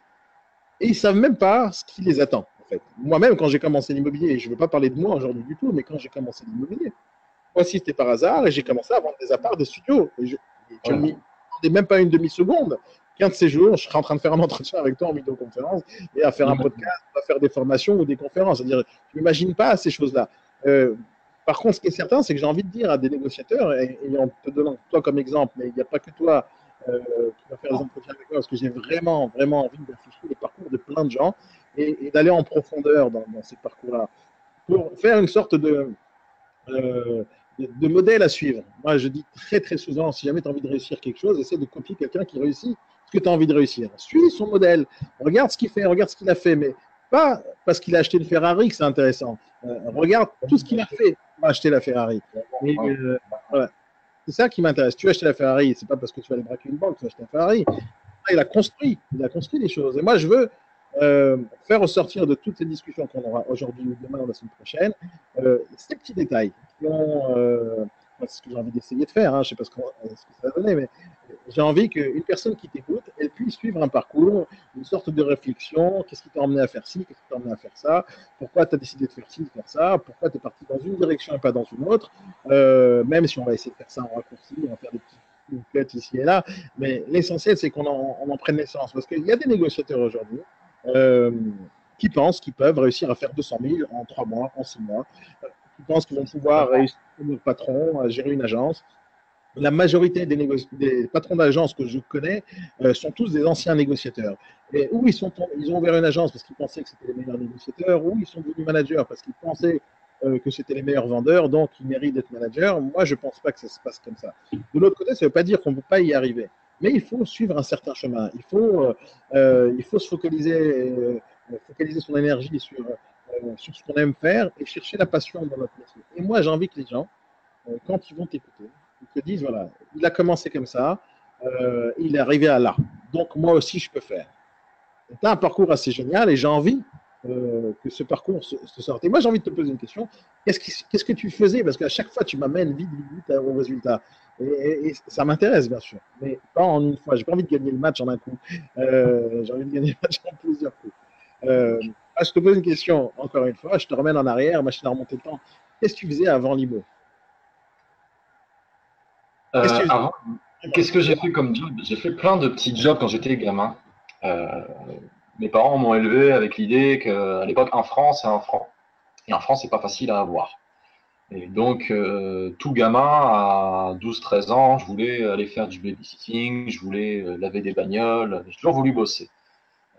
Et ils ne savent même pas ce qui les attend. En fait. Moi-même, quand j'ai commencé l'immobilier, je ne veux pas parler de moi aujourd'hui du tout, mais quand j'ai commencé l'immobilier, moi aussi c'était par hasard et j'ai commencé à vendre des apparts, des studios. Et je ne ouais. même pas une demi-seconde qu'un de ces jours, je serai en train de faire un entretien avec toi en vidéoconférence et à faire un podcast, à faire des formations ou des conférences. C'est-à-dire, tu n'imagines pas ces choses-là. Euh, par contre, ce qui est certain, c'est que j'ai envie de dire à des négociateurs, et, en te donnant toi comme exemple, mais il n'y a pas que toi euh, qui va faire des entretiens avec moi, parce que j'ai vraiment, vraiment envie d'afficher les parcours de plein de gens et, d'aller en profondeur dans, ces parcours-là pour faire une sorte de, euh, de, de, modèle à suivre. Moi, je dis très, très souvent, si jamais tu as envie de réussir quelque chose, essaie de copier quelqu'un qui réussit ce que tu as envie de réussir. Suis son modèle, regarde ce qu'il fait, regarde ce qu'il a fait, mais pas parce qu'il a acheté une Ferrari que c'est intéressant. Euh, regarde tout ce qu'il a fait pour acheter la Ferrari. Euh. C'est ça qui m'intéresse. Tu as acheté la Ferrari, c'est pas parce que tu vas aller braquer une banque, tu as acheté la Ferrari. Il a construit, il a construit des choses. Et moi, je veux euh, faire ressortir de toutes ces discussions qu'on aura aujourd'hui ou demain ou la semaine prochaine, ces petits détails qui ont, c'est ce que j'ai envie d'essayer de faire, hein, je ne sais pas ce, que ça va donner, mais j'ai envie qu'une personne qui t'écoute, elle puisse suivre un parcours, une sorte de réflexion, qu'est-ce qui t'a emmené à faire ci, qu'est-ce qui t'a emmené à faire ça, pourquoi tu as décidé de faire ci, de faire ça, pourquoi tu es parti dans une direction et pas dans une autre, euh, même si on va essayer de faire ça en raccourci, on va faire des petits cuts ici et là, mais l'essentiel c'est qu'on en, on en prenne naissance, parce qu'il y a des négociateurs aujourd'hui euh, qui pensent qu'ils peuvent réussir à faire 200 000 en 3 mois, en 6 mois, qui pensent qu'ils vont pouvoir réussir comme patron, à gérer une agence. La majorité des, patrons d'agences que je connais euh, sont tous des anciens négociateurs. Et où ils, ont ouvert une agence parce qu'ils pensaient que c'était les meilleurs négociateurs, ou ils sont devenus managers parce qu'ils pensaient euh, que c'était les meilleurs vendeurs, donc ils méritent d'être managers. Moi, je ne pense pas que ça se passe comme ça. De l'autre côté, ça ne veut pas dire qu'on ne peut pas y arriver. Mais il faut suivre un certain chemin. Il faut, euh, se focaliser, focaliser son énergie sur, sur ce qu'on aime faire et chercher la passion dans notre métier. Et moi, j'ai envie que les gens, quand ils vont t'écouter, ils te disent, voilà, il a commencé comme ça, euh, il est arrivé à là. Donc moi aussi, je peux faire. C'est un parcours assez génial et j'ai envie euh, que ce parcours se, sorte. Et moi, j'ai envie de te poser une question. Qu'est-ce, que tu faisais? Parce qu'à chaque fois, tu m'amènes vite, vite, vite au résultat. Et, ça m'intéresse, bien sûr. Mais pas en une fois. J'ai pas envie de gagner le match en un coup. Euh, j'ai envie de gagner le match en plusieurs coups. Euh, ah, je te pose une question, encore une fois. Je te ramène en arrière, machine à remonter le temps. Qu'est-ce que tu faisais avant l'IMO Qu'est-ce que, avant, qu'est-ce que j'ai fait comme job? J'ai fait plein de petits jobs quand j'étais gamin. Euh, mes parents m'ont élevé avec l'idée qu'à l'époque, un franc, c'est un franc. Et un franc, c'est pas facile à avoir. Et donc, euh, tout gamin, à 12-13 ans, je voulais aller faire du babysitting, je voulais euh, laver des bagnoles, j'ai toujours voulu bosser.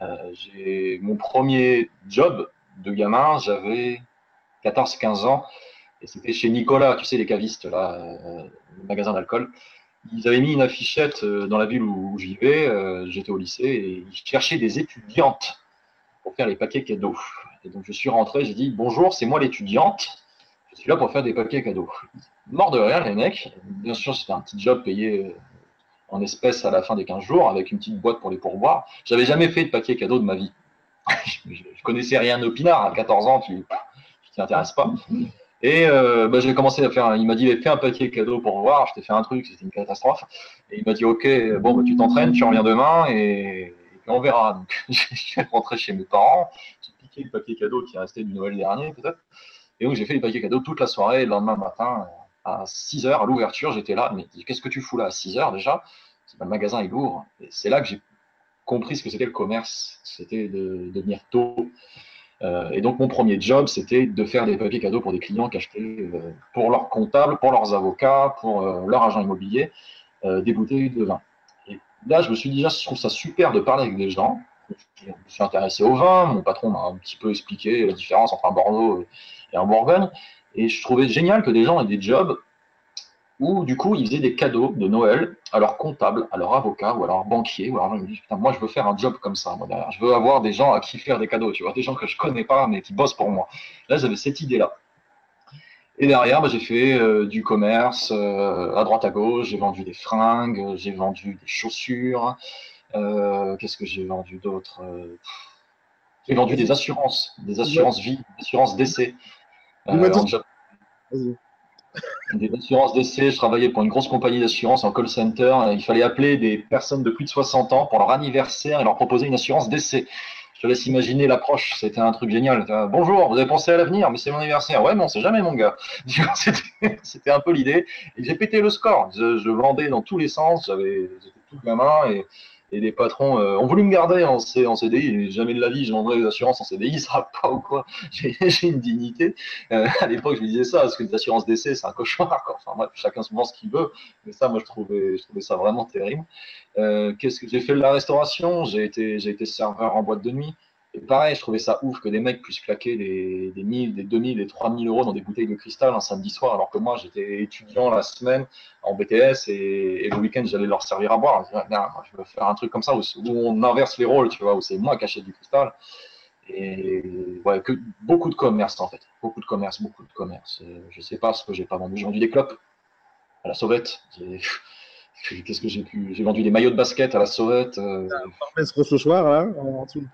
Euh, j'ai mon premier job de gamin, j'avais 14-15 ans, et c'était chez Nicolas, tu sais, les cavistes, là, euh, le magasin d'alcool ils avaient mis une affichette euh, dans la ville où, je vivais, j'étais au lycée, et ils cherchaient des étudiantes pour faire les paquets cadeaux. Et donc je suis rentré, j'ai dit bonjour, c'est moi l'étudiante, je suis là pour faire des paquets cadeaux. Mort de rire les mecs, bien sûr c'était un petit job payé en espèces à la fin des 15 jours, avec une petite boîte pour les pourboires. J'avais jamais fait de paquets cadeaux de ma vie. je, connaissais rien au pinard, à 14 ans tu t'y intéresses pas. Et euh, bah, j'ai commencé à faire. il m'a dit fais un paquet cadeau pour voir. Je t'ai fait un truc, c'était une catastrophe. Et il m'a dit ok, bon, bah, tu t'entraînes, tu reviens demain et, on verra. Donc je suis rentré chez mes parents. J'ai piqué le papier cadeau qui est resté du Noël dernier peut-être. Et donc j'ai fait les paquets cadeaux toute la soirée. Le lendemain matin, à 6 h à l'ouverture, j'étais là. Mais qu'est-ce que tu fous là à 6 h déjà? Le magasin est lourd. Et c'est là que j'ai compris ce que c'était le commerce. C'était de, de venir tôt. Euh, et donc, mon premier job, c'était de faire des papiers cadeaux pour des clients qui achetaient euh, pour leurs comptables, pour leurs avocats, pour euh, leur agent immobilier, des bouteilles de vin. Et là, je me suis dit, déjà, je trouve ça super de parler avec des gens. Je me suis intéressé au vin. Mon patron m'a un petit peu expliqué la différence entre un Bordeaux et un Bourgogne. Et je trouvais génial que des gens aient des jobs où du coup ils faisaient des cadeaux de Noël à leur comptable, à leur avocat ou à leur banquier. Ou alors ils me disent, putain, moi je veux faire un job comme ça, moi, derrière. je veux avoir des gens à qui faire des cadeaux, tu vois, des gens que je connais pas mais qui bossent pour moi. Là j'avais cette idée-là. Et derrière, bah, j'ai fait euh, du commerce euh, à droite à gauche, j'ai vendu des fringues, j'ai vendu des chaussures. Euh, qu'est-ce que j'ai vendu d'autre? J'ai vendu des assurances, des assurances vie, des assurances décès. Vas-y des assurances d'essai. Je travaillais pour une grosse compagnie d'assurance en call center. Il fallait appeler des personnes de plus de 60 ans pour leur anniversaire et leur proposer une assurance d'essai. Je te laisse imaginer l'approche. C'était un truc génial. Bonjour, vous avez pensé à l'avenir, mais c'est mon anniversaire. Ouais, mais on sait jamais, mon gars. C'était un peu l'idée. Et j'ai pété le score. Je, je, vendais dans tous les sens. J'avais tout gamin et et les patrons euh, ont voulu me garder en, CDI. Jamais de la vie, je vendrais les assurances en CDI, ça va pas ou quoi? J'ai une dignité. Euh, à l'époque, je me disais ça, parce que les assurances d'essai, c'est un cauchemar. Enfin, bref, chacun se pense ce qu'il veut. Mais ça, moi, je trouvais, je trouvais ça vraiment terrible. Euh, Qu'est-ce que j'ai fait de la restauration? J'ai été, j'ai été serveur en boîte de nuit. Et pareil, je trouvais ça ouf que des mecs puissent claquer des, des 1000, des 2000, des 3000 euros dans des bouteilles de cristal un samedi soir, alors que moi, j'étais étudiant la semaine en BTS et, le week-end, j'allais leur servir à boire. Je, veux faire un truc comme ça où, on inverse les rôles, tu vois, où c'est moi qui achète du cristal. Et ouais, que beaucoup de commerce en fait, beaucoup de commerce, beaucoup de commerce. Euh, je sais pas ce que j'ai pas vendu. J'ai vendu des clopes à la sauvette. Qu'est-ce que j'ai pu J'ai vendu des maillots de basket à la sauvette. Euh... ce soir, là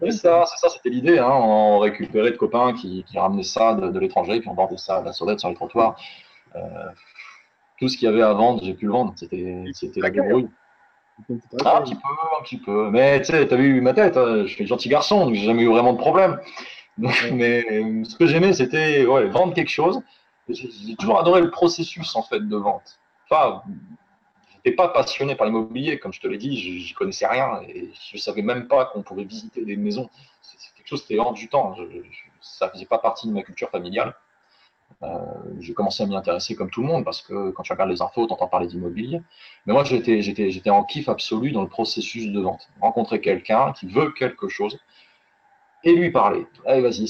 C'est ça, c'est ça, c'était l'idée. Hein. On récupérait de copains qui, qui ramenaient ça de, l'étranger, puis on vendait ça à la sauvette sur les trottoirs. Euh, tout ce qu'il y avait à vendre, j'ai pu le vendre. C'était, c'était la gabrouille. Ah, un petit peu, un petit peu. Mais tu sais, t'as vu ma tête, hein. je suis gentil garçon, donc j'ai jamais eu vraiment de problème. mais ce que j'aimais, c'était ouais, vendre quelque chose. J'ai toujours adoré le processus en fait de vente. Enfin, pas passionné par l'immobilier, comme je te l'ai dit, je connaissais rien et je savais même pas qu'on pouvait visiter des maisons. C'est quelque chose hors du temps. Ça faisait pas partie de ma culture familiale. Euh, j'ai commencé à m'y intéresser comme tout le monde parce que quand tu regardes les infos, tu entends parler d'immobilier. Mais moi, j'étais en kiff absolu dans le processus de vente. Rencontrer quelqu'un qui veut quelque chose, et lui parler. Allez, vas-y,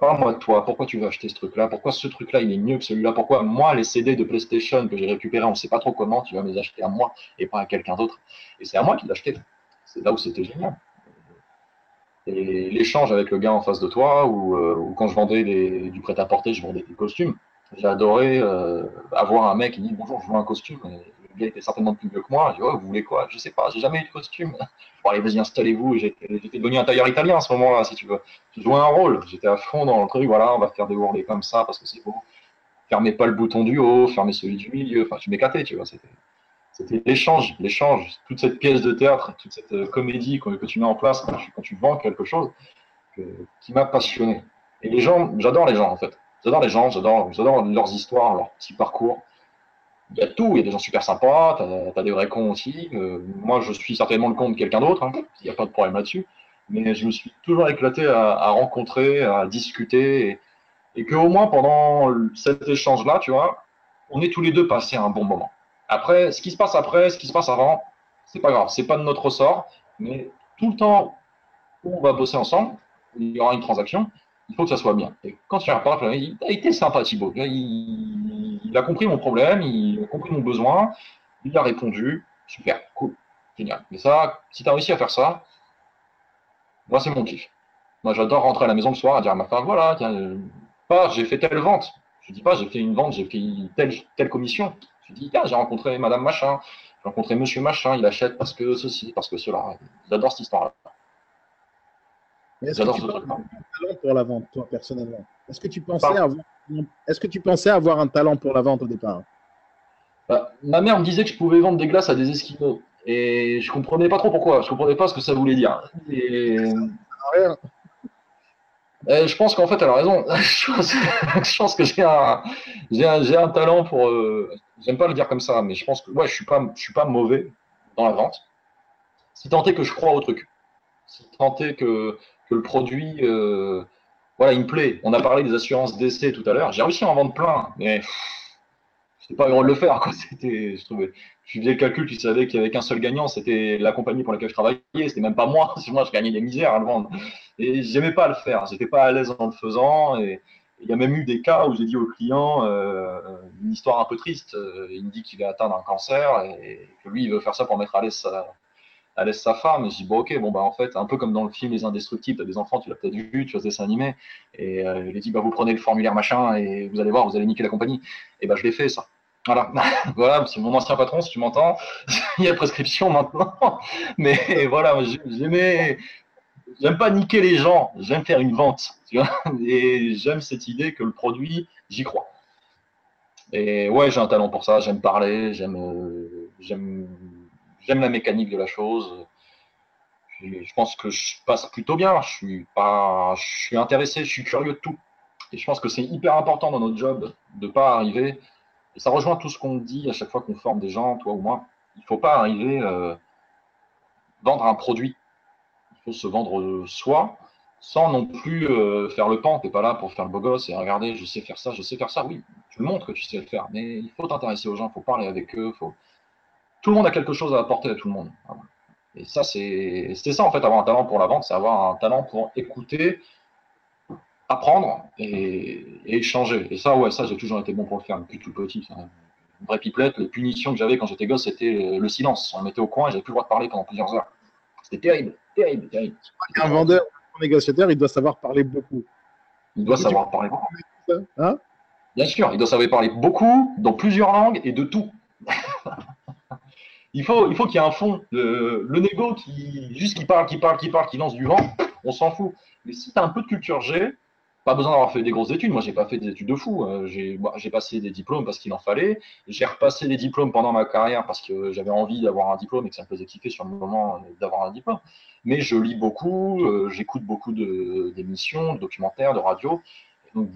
parle-moi de toi. Pourquoi tu veux acheter ce truc-là? Pourquoi ce truc-là, il est mieux que celui-là? Pourquoi moi, les CD de PlayStation que j'ai récupérés, on ne sait pas trop comment, tu vas les acheter à moi et pas à quelqu'un d'autre? Et c'est à moi qui acheté. C'est là où c'était génial. Et l'échange avec le gars en face de toi, ou, euh, quand je vendais du prêt-à-porter, je vendais des costumes. J'ai adoré euh, avoir un mec qui dit Bonjour, je veux un costume gars était certainement plus vieux que moi. Je dis, oh, vous voulez quoi? Je sais pas, j'ai jamais eu de costume. Bon, allez, vas-y, installez-vous. J'étais devenu un tailleur italien à ce moment-là, si tu veux. Je jouais un rôle. J'étais à fond dans le truc. Voilà, on va faire des ourlets comme ça parce que c'est beau. Fermez pas le bouton du haut, fermez celui du milieu. Enfin, je m'éclatais, tu vois. C'était l'échange, l'échange, toute cette pièce de théâtre, toute cette euh, comédie que, tu mets en place quand tu, vends quelque chose, qui m'a passionné. Et les gens, j'adore les gens en fait. J'adore les gens, j'adore leurs histoires, leur petit parcours il y a tout, il y a des gens super sympas, tu as, des vrais cons aussi. Euh, moi, je suis certainement le con de quelqu'un d'autre, hein, il n'y a pas de problème là-dessus. Mais je me suis toujours éclaté à, rencontrer, à discuter, et, et qu'au moins pendant cet échange-là, tu vois, on est tous les deux passés un bon moment. Après, ce qui se passe après, ce qui se passe avant, c'est pas grave, c'est pas de notre ressort, mais tout le temps où on va bosser ensemble, il y aura une transaction, il faut que ça soit bien. Et quand tu reparles, il a été sympa Thibaut. Il, il, a compris mon problème, il a compris mon besoin, il a répondu. Super, cool, génial. Mais ça, si tu as réussi à faire ça, moi c'est mon kiff. Moi j'adore rentrer à la maison le soir et dire à ma femme, voilà, tiens, euh, pas j'ai fait telle vente. Je dis pas j'ai fait une vente, j'ai fait telle, telle commission. Je dis, tiens, j'ai rencontré madame machin, j'ai rencontré monsieur machin, il achète parce que ceci, parce que cela. J'adore cette histoire-là. Est-ce que, tu as un talent pour la vente, toi, personnellement Est-ce que, tu pensais avoir... Est que tu pensais avoir un talent pour la vente au départ bah, Ma mère me disait que je pouvais vendre des glaces à des esquimaux. Et je comprenais pas trop pourquoi. Je comprenais pas ce que ça voulait dire. Et... je pense qu'en fait, elle a raison. je pense que j'ai un, talent pour. Euh, j'aime pas le dire comme ça, mais je pense que ouais, je suis pas, je suis pas mauvais dans la vente. Si tant est que je crois au truc. Si tant est que, que le produit, euh, voilà, il me plaît. On a parlé des assurances d'essai tout à l'heure. J'ai réussi à en vendre plein, mais c'était pas heureux de le faire. C'était, je trouvais, faisais le calcul, tu savais qu'il n'y avait qu'un seul gagnant, c'était la compagnie pour laquelle je travaillais. C'était même pas moi. Moi, je gagnais des misères à le vendre. Et j'aimais pas le faire. J'étais pas à l'aise en le faisant. Et il y a même eu des cas où j'ai dit au client euh, une histoire un peu triste. Il me dit qu'il est atteint d'un cancer et que lui, il veut faire ça pour mettre à l'aise sa, à l'aise sa femme. Je dis, bon, ok, bon, bah, en fait, un peu comme dans le film Les Indestructibles, tu as des enfants, tu l'as peut-être vu, tu as des dessins animés. Et euh, a dit, bah, vous prenez le formulaire machin et vous allez voir, vous allez niquer la compagnie. Et bah, je l'ai fait, ça. Voilà, voilà, c'est mon ancien patron, si tu m'entends. il y a prescription maintenant. Mais voilà, j'aimais, j'aime pas niquer les gens, j'aime faire une vente. Tu vois et j'aime cette idée que le produit, j'y crois. Et ouais, j'ai un talent pour ça, j'aime parler, j'aime, euh, j'aime, j'aime la mécanique de la chose. Je pense que je passe plutôt bien. Je suis pas, je suis intéressé, je suis curieux de tout. Et je pense que c'est hyper important dans notre job de pas arriver et ça rejoint tout ce qu'on dit à chaque fois qu'on forme des gens, toi ou moi. Il faut pas arriver euh, vendre un produit. Il faut se vendre soi, sans non plus euh, faire le pan. Tu n'es pas là pour faire le beau gosse et regarder, je sais faire ça, je sais faire ça. Oui, tu le montres que tu sais le faire, mais il faut t'intéresser aux gens, il faut parler avec eux. Faut... Tout le monde a quelque chose à apporter à tout le monde. Et ça, c'est ça en fait, avoir un talent pour la vente, c'est avoir un talent pour écouter, apprendre et, échanger. Et ça, ouais, ça, j'ai toujours été bon pour le faire depuis tout petit. Ça. Une vraie pipelette. Les punitions que j'avais quand j'étais gosse, c'était le silence. On me mettait au coin et j'avais plus le droit de parler pendant plusieurs heures. C'était terrible, terrible, terrible. Un vendeur, un négociateur, il doit savoir parler beaucoup. Il doit savoir parler beaucoup. Hein? Bien sûr, il doit savoir parler beaucoup, dans plusieurs langues et de tout. il faut, il faut qu'il y ait un fond. Le, négo qui juste qui parle, qui parle, qui parle, qui lance du vent, on s'en fout. Mais si tu as un peu de culture G, pas besoin d'avoir fait des grosses études. Moi, j'ai pas fait des études de fou. Euh, j'ai passé des diplômes parce qu'il en fallait. J'ai repassé des diplômes pendant ma carrière parce que j'avais envie d'avoir un diplôme et que ça me faisait kiffer sur le moment d'avoir un diplôme. Mais je lis beaucoup, euh, j'écoute beaucoup d'émissions, de, documentaires, de radio. donc,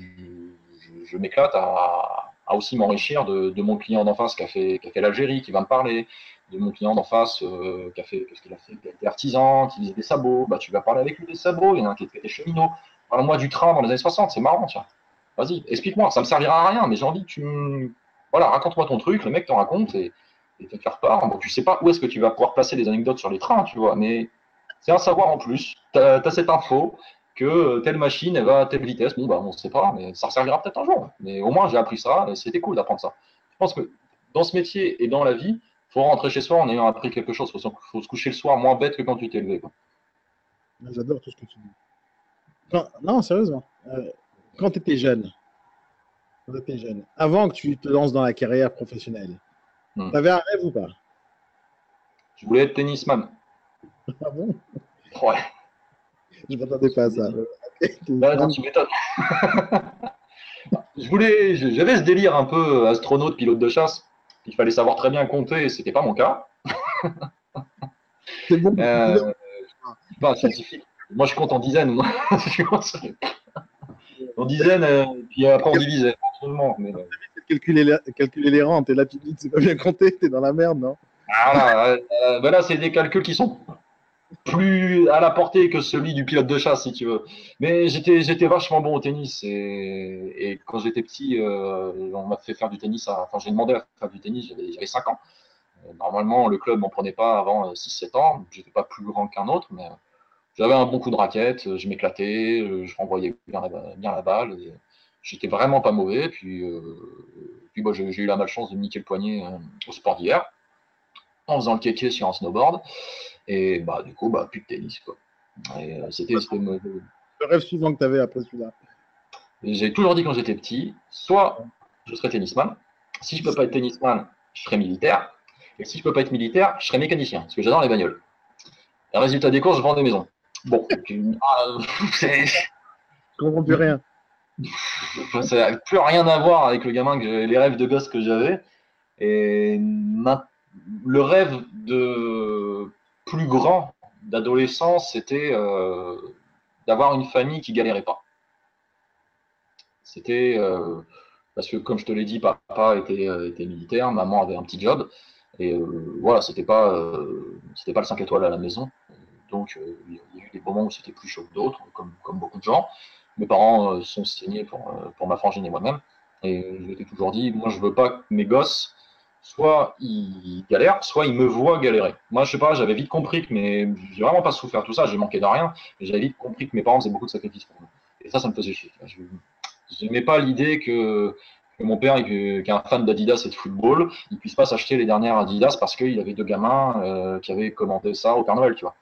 je, m'éclate à, aussi m'enrichir de, mon client d'en face qui a fait, fait l'Algérie, qui va me parler, de mon client d'en face euh, qui a fait, ce qu'il a fait, qui été artisan, qui faisait des sabots. Bah, tu vas parler avec lui des sabots. Il y en a un qui était cheminot. Parle-moi du train dans les années 60, c'est marrant, tiens. Vas-y, explique-moi, ça me servira à rien, mais j'ai envie que tu Voilà, raconte-moi ton truc, le mec t'en raconte et, tu faire part. Bon, tu sais pas où est-ce que tu vas pouvoir placer des anecdotes sur les trains, tu vois, mais c'est un savoir en plus. Tu as, cette info que telle machine, elle va à telle vitesse. Bon, bah, on ne sait pas, mais ça servira peut-être un jour. Mais au moins, j'ai appris ça et c'était cool d'apprendre ça. Je pense que dans ce métier et dans la vie, faut rentrer chez soi en ayant appris quelque chose. Il faut, se coucher le soir moins bête que quand tu t'es levé. J'adore tout ce que tu dis non, sérieusement. Euh, quand tu étais jeune, quand étais jeune, avant que tu te lances dans la carrière professionnelle, hmm. tu avais un rêve ou pas? Je voulais être tennisman. Ah bon? Ouais. Je m'attendais pas à ça. Bah, non, tu m'étonnes. je voulais, j'avais ce délire un peu astronaute, pilote de chasse. Il fallait savoir très bien compter, c'était pas mon cas. C'est bon. Euh, pas scientifique. Moi, je compte en dizaines. en dizaines, euh, puis après on divisait. Mais... Euh. Calculer, calculer les rentes et la petite c'est pas bien compté, t'es dans la merde, non? Ah, euh, ben là, c'est des calculs qui sont plus à la portée que celui du pilote de chasse, si tu veux. Mais j'étais, j'étais vachement bon au tennis. Et, quand j'étais petit, on m'a fait faire du tennis. À, enfin, j'ai demandé à faire du tennis, j'avais, j'avais 5 ans. normalement, le club m'en prenait pas avant 6-7 ans. J'étais pas plus grand qu'un autre, mais j'avais un bon coup de raquette, euh, je m'éclatais, euh, je renvoyais bien la, balle. J'étais vraiment pas mauvais. Puis, euh, puis bah, j'ai eu la malchance de me niquer le poignet au sport d'hier en faisant le kéké sur un snowboard. Et bah, du coup, bah, plus de tennis. Quoi. c'était, le rêve suivant que tu avais après celui-là. J'ai toujours dit quand j'étais petit, soit je serais tennisman. Si je peux pas être tennisman, je serais militaire. Et si je peux pas être militaire, je serais mécanicien, parce que j'adore les bagnoles. Le résultat des courses, je vends des maisons. Bon, ah, Je comprends plus rien. ça n'a plus rien à voir avec le gamin, que les rêves de gosse que j'avais. Et le rêve de plus grand d'adolescence, c'était euh, d'avoir une famille qui galérait pas. C'était euh, parce que, comme je te l'ai dit, papa était, euh, militaire, maman avait un petit job, et voilà, c'était pas, c'était pas le 5 étoiles à la maison. Donc, il y a eu des moments où c'était plus chaud que d'autres, comme, comme beaucoup de gens. Mes parents sont saignés pour, pour ma frangine et moi-même. Et je m'étais toujours dit, moi, je veux pas que mes gosses soit ils galèrent, soit ils me voient galérer. Moi, je sais pas, j'avais vite compris que mes, j'ai vraiment pas souffert tout ça, j'ai manqué de rien, j'avais vite compris que mes parents faisaient beaucoup de sacrifices pour moi. Et ça, ça me faisait chier. Je n'aimais pas l'idée que, mon père, qui est un fan d'Adidas et de football, il puisse pas s'acheter les dernières Adidas parce qu'il avait deux gamins euh, qui avaient commandé ça au Père Noël, tu vois.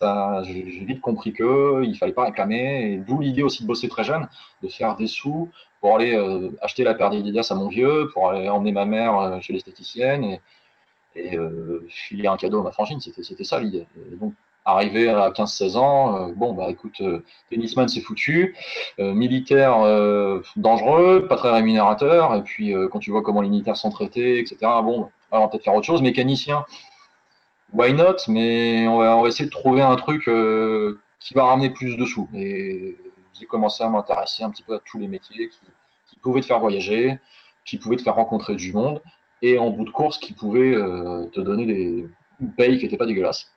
J'ai vite compris que il fallait pas réclamer, et d'où l'idée aussi de bosser très jeune, de faire des sous pour aller euh, acheter la paire d'Adidas à mon vieux, pour aller emmener ma mère euh, chez l'esthéticienne et, euh, filer un cadeau à ma frangine. C'était ça l'idée. Donc, arrivé à 15-16 ans, bon, bah écoute, tennisman c'est foutu, militaire dangereux, pas très rémunérateur, et puis quand tu vois comment les militaires sont traités, etc., bon, on va peut-être faire autre chose. Mécanicien, why not, mais on va, on va essayer de trouver un truc qui va ramener plus de sous. Et j'ai commencé à m'intéresser un petit peu à tous les métiers qui, pouvaient te faire voyager, qui pouvaient te faire rencontrer du monde, et en bout de course, qui pouvaient euh, te donner des payes qui n'étaient pas dégueulasses.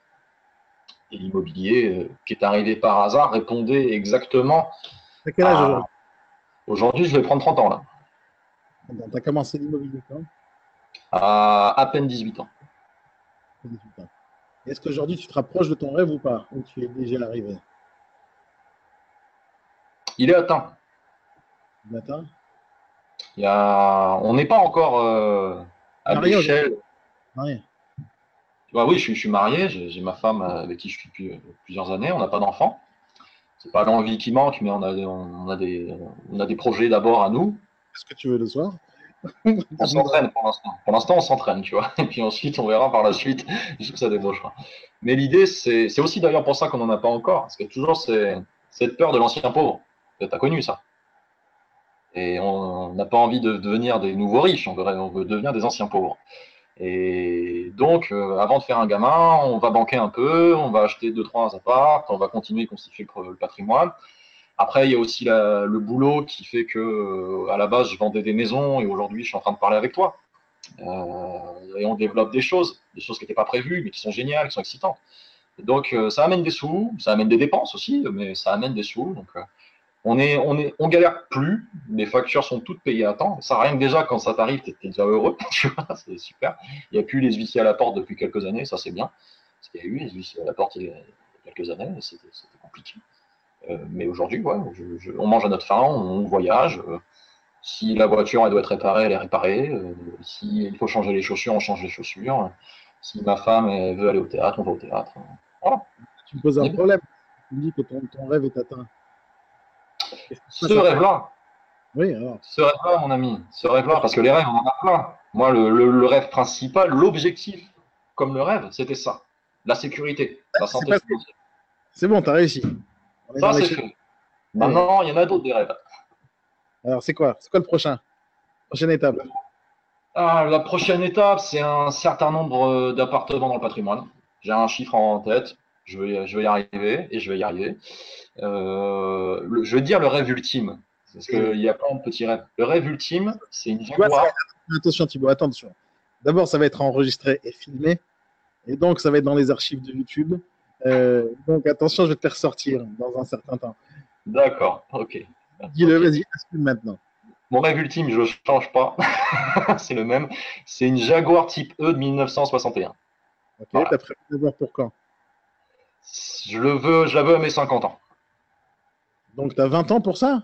Et l'immobilier, euh, qui est arrivé par hasard, répondait exactement. À quel âge aujourd'hui? Aujourd'hui, je vais prendre 30 ans là. Tu as commencé l'immobilier quand? À à peine 18 ans. Est-ce qu'aujourd'hui tu te rapproches de ton rêve ou pas Ou tu es déjà arrivé? Il est atteint. Il est atteint? Il y a... On n'est pas encore euh, à l'échelle. Marié. Oui, je suis, marié, j'ai ma femme avec qui je suis depuis euh, plusieurs années, on n'a pas d'enfant. C'est pas l'envie qui manque, mais on a, on a, des, on a des projets d'abord à nous. Qu'est-ce que tu veux le soir? On s'entraîne pour l'instant. Pour l'instant, on s'entraîne, tu vois. Et puis ensuite, on verra par la suite jusqu'où ça débauchera. Mais l'idée, c'est aussi d'ailleurs pour ça qu'on n'en a pas encore. Parce qu'il y a toujours cette peur de l'ancien pauvre. Tu as connu ça. Et on n'a pas envie de devenir des nouveaux riches, on veut, devenir des anciens pauvres. Et donc, euh, avant de faire un gamin, on va banquer un peu, on va acheter deux, trois apparts, on va continuer à constituer le, patrimoine. Après, il y a aussi le boulot qui fait que, euh, à la base, je vendais des maisons et aujourd'hui, je suis en train de parler avec toi. Euh, et on développe des choses, des choses qui n'étaient pas prévues, mais qui sont géniales, qui sont excitantes. donc, ça amène des sous, ça amène des dépenses aussi, mais ça amène des sous. Donc, on est, on est, on galère plus. Les factures sont toutes payées à temps. Ça rien que déjà quand ça t'arrive, t'es déjà heureux. Tu vois, c'est super. Il n'y a plus les huissiers à la porte depuis quelques années. Ça c'est bien. Parce qu'il y a eu les huissiers à la porte il y a quelques années. C'était compliqué. Euh, mais aujourd'hui, ouais, on mange à notre faim, on voyage. Euh, si la voiture elle doit être réparée, elle est réparée. Euh, S'il faut changer les chaussures, on change les chaussures. Si ma femme veut aller au théâtre, on va au théâtre. Tu me poses un problème. Tu me dis que ton rêve est atteint. Ce rêve-là. Oui, alors. Ce rêve-là, mon ami. Ce rêve-là, parce que les rêves, on en a plein. Moi, le, rêve principal, l'objectif, comme le rêve, c'était ça. La sécurité, la santé C'est bon, tu as réussi. Ça, c'est. Maintenant, il y en a d'autres des rêves. Alors, c'est quoi? C'est quoi le prochain? Prochaine étape ah, La prochaine étape, c'est un certain nombre euh, d'appartements dans le patrimoine. J'ai un chiffre en tête. Je vais, je vais y arriver et je vais y arriver. Euh, je veux dire le rêve ultime. Parce qu'il y a plein de petits rêves. Le rêve ultime, c'est une Jaguar. Attention Thibaut, attention. D'abord, ça va être enregistré et filmé. Et donc, ça va être dans les archives de YouTube. Euh, donc, attention, je vais te faire sortir dans un certain temps. D'accord, ok. Dis-le, vas-y, assume maintenant. Mon rêve ultime, je ne change pas. c'est le même. C'est une Jaguar type E de 1961. Ok, tu as prévu de pour quand? Je, le veux, je la veux à mes 50 ans. Donc, tu as 20 ans pour ça?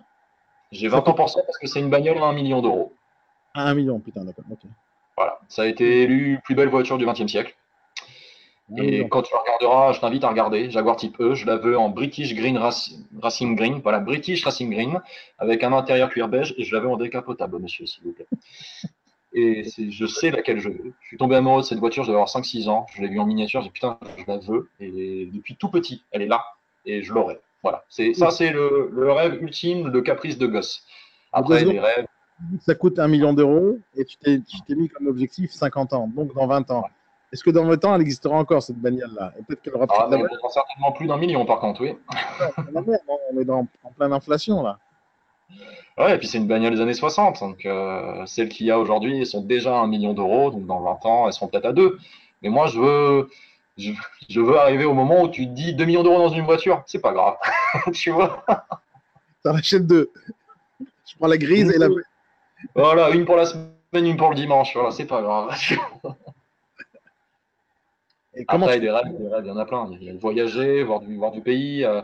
J'ai 20 ans pour ça parce que c'est une bagnole à 1 million d'euros. À 1 million, putain, d'accord. Voilà, ça a été élu plus belle voiture du XXe siècle. Et quand tu la regarderas, je t'invite à regarder Jaguar Type E. Je la veux en British Green Racing Green. Voilà, British Racing Green, avec un intérieur cuir beige. Et je la veux en décapotable, monsieur, s'il vous plaît. Et je sais laquelle je veux. Je suis tombé amoureux de cette voiture, je devais avoir 5-6 ans. Je l'ai vue en miniature, j'ai putain, je la veux. Et depuis tout petit, elle est là. et je l'aurai. Voilà. C'est, ça, c'est le, rêve ultime, le caprice de gosse. Après, les rêves. Ça coûte un million d'euros et tu t'es, mis comme objectif 50 ans, donc dans 20 ans. Est-ce que dans 20 ans, elle existera encore, cette bagnole-là? Peut-être qu'elle aura ah, certainement plus d'un million, par contre, oui. on est dans, en pleine inflation, là. Ouais, et puis c'est une bagnole des années 60. Donc, euh, celles qu'il y a aujourd'hui sont déjà un million d'euros. Donc, dans 20 ans, elles seront peut-être à deux. Mais moi, je veux, je, veux arriver au moment où tu te dis 2 millions d'euros dans une voiture. C'est pas grave. tu vois T'en achètes deux. Je prends la grise et la. Voilà, une pour la semaine, une pour le dimanche. Voilà, c'est pas grave. et Après, tu... des rêves, des rêves, il y en a plein. Il y a voyager, voir du, voir du pays. Euh,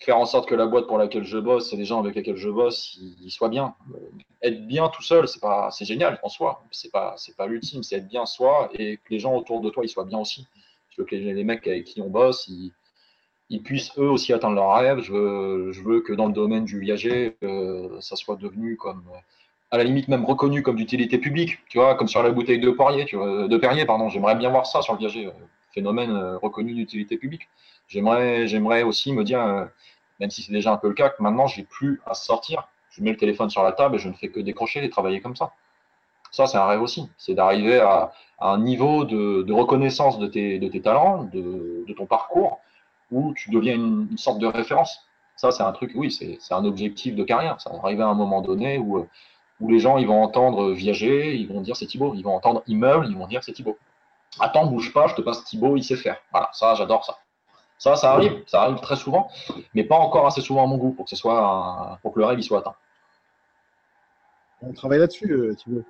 faire en sorte que la boîte pour laquelle je bosse et les gens avec lesquels je bosse, ils, soient bien. Euh, être bien tout seul, c'est pas, c'est génial en soi. C'est pas, c'est pas l'ultime, c'est être bien soi et que les gens autour de toi, ils soient bien aussi. Je veux que les, mecs avec qui on bosse, ils, puissent eux aussi atteindre leurs rêves. Je veux, je veux que dans le domaine du viager, euh, ça soit devenu comme, à la limite même reconnu comme d'utilité publique. Tu vois, comme sur la bouteille de tu vois, de Perrier, pardon. J'aimerais bien voir ça sur le viager, euh, phénomène reconnu d'utilité publique. J'aimerais, j'aimerais aussi me dire même si c'est déjà un peu le cas, que maintenant, je n'ai plus à sortir. Je mets le téléphone sur la table et je ne fais que décrocher et travailler comme ça. Ça, c'est un rêve aussi. C'est d'arriver à, un niveau de, reconnaissance de tes, talents, de, ton parcours, où tu deviens une, sorte de référence. Ça, c'est un truc, oui, c'est un objectif de carrière. Ça va arriver à un moment donné où, où les gens ils vont entendre viager, ils vont dire c'est Thibaut. Ils vont entendre immeuble, ils vont dire c'est Thibaut. Attends, bouge pas, je te passe Thibaut, il sait faire. Voilà, ça, j'adore ça. Ça, ça arrive, ça arrive très souvent, mais pas encore assez souvent à mon goût pour que ce soit pour que le rêve y soit atteint. On travaille là-dessus, euh, Thibaut.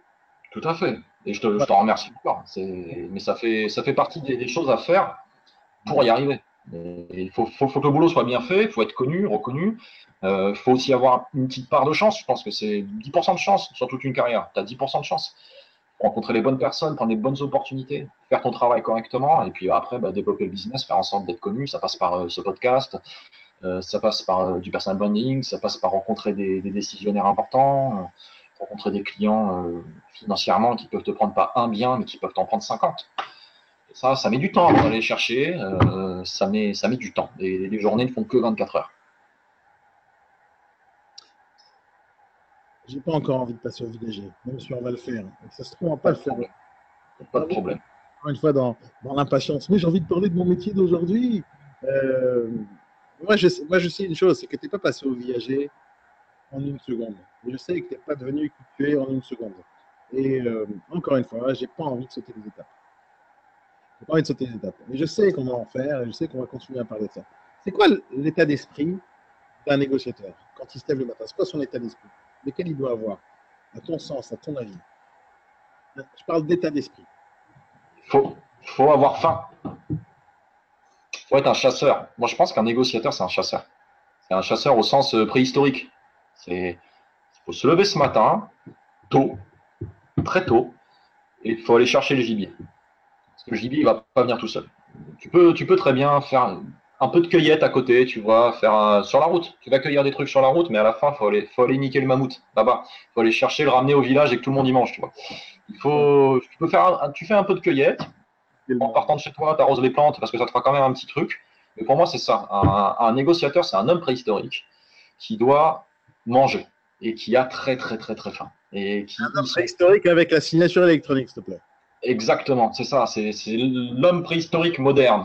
Tout à fait. Et je, te, t'en remercie encore. Mais ça fait, ça fait partie des, choses à faire pour y arriver. Il faut, que le boulot soit bien fait, il faut être connu, reconnu. Il euh, faut aussi avoir une petite part de chance. Je pense que c'est 10% de chance sur toute une carrière. Tu as 10% de chance rencontrer les bonnes personnes, prendre les bonnes opportunités, faire ton travail correctement, et puis après, bah, développer le business, faire en sorte d'être connu. Ça passe par euh, ce podcast, euh, ça passe par du personal branding, ça passe par rencontrer des, décisionnaires importants, rencontrer des clients financièrement qui peuvent te prendre pas un bien, mais qui peuvent t'en prendre 50. Ça, ça met du temps à aller chercher, ça, met, ça met du temps. Et les journées ne font que 24 heures. j'ai pas encore envie de passer au VDG, même si on va le faire. ça se trouve, on va pas le faire. Pas de problème. Encore une fois, dans, dans l'impatience. Mais j'ai envie de parler de mon métier d'aujourd'hui. Euh, moi, je, moi, je sais une chose, c'est que tu n'es pas passé au viager en une seconde. Je sais que tu n'es pas devenu es en une seconde. Et euh, encore une fois, j'ai pas envie de sauter les étapes. J'ai pas envie de sauter les étapes. Mais je sais comment en faire et je sais qu'on va continuer à parler de ça. C'est quoi l'état d'esprit d'un négociateur quand il se lève le matin? C'est quoi son état d'esprit? Lesquels il doit avoir, à ton sens, à ton avis? Je parle d'état d'esprit. Il faut, faut avoir faim. Il faut être un chasseur. Moi, je pense qu'un négociateur, c'est un chasseur. C'est un chasseur au sens euh, préhistorique. C'est, il faut se lever ce matin, tôt, très tôt, et il faut aller chercher le gibier. Le gibier, il va pas venir tout seul. Tu peux, tu peux très bien faire un peu de cueillette à côté, tu vois, faire sur la route. Tu vas cueillir des trucs sur la route, mais à la fin, faut aller, faut aller niquer le mammouth là-bas. Faut aller chercher, le ramener au village et que tout le monde y mange, tu vois. Il faut, tu peux faire, tu fais un peu de cueillette. En partant de chez toi, tu arroses les plantes parce que ça te fera quand même un petit truc. Mais pour moi, c'est ça. Un, négociateur, c'est un homme préhistorique qui doit manger et qui a très, très, très, très faim. Et qui, un homme préhistorique avec la signature électronique, s'il te plaît. Exactement, c'est ça. C'est l'homme préhistorique moderne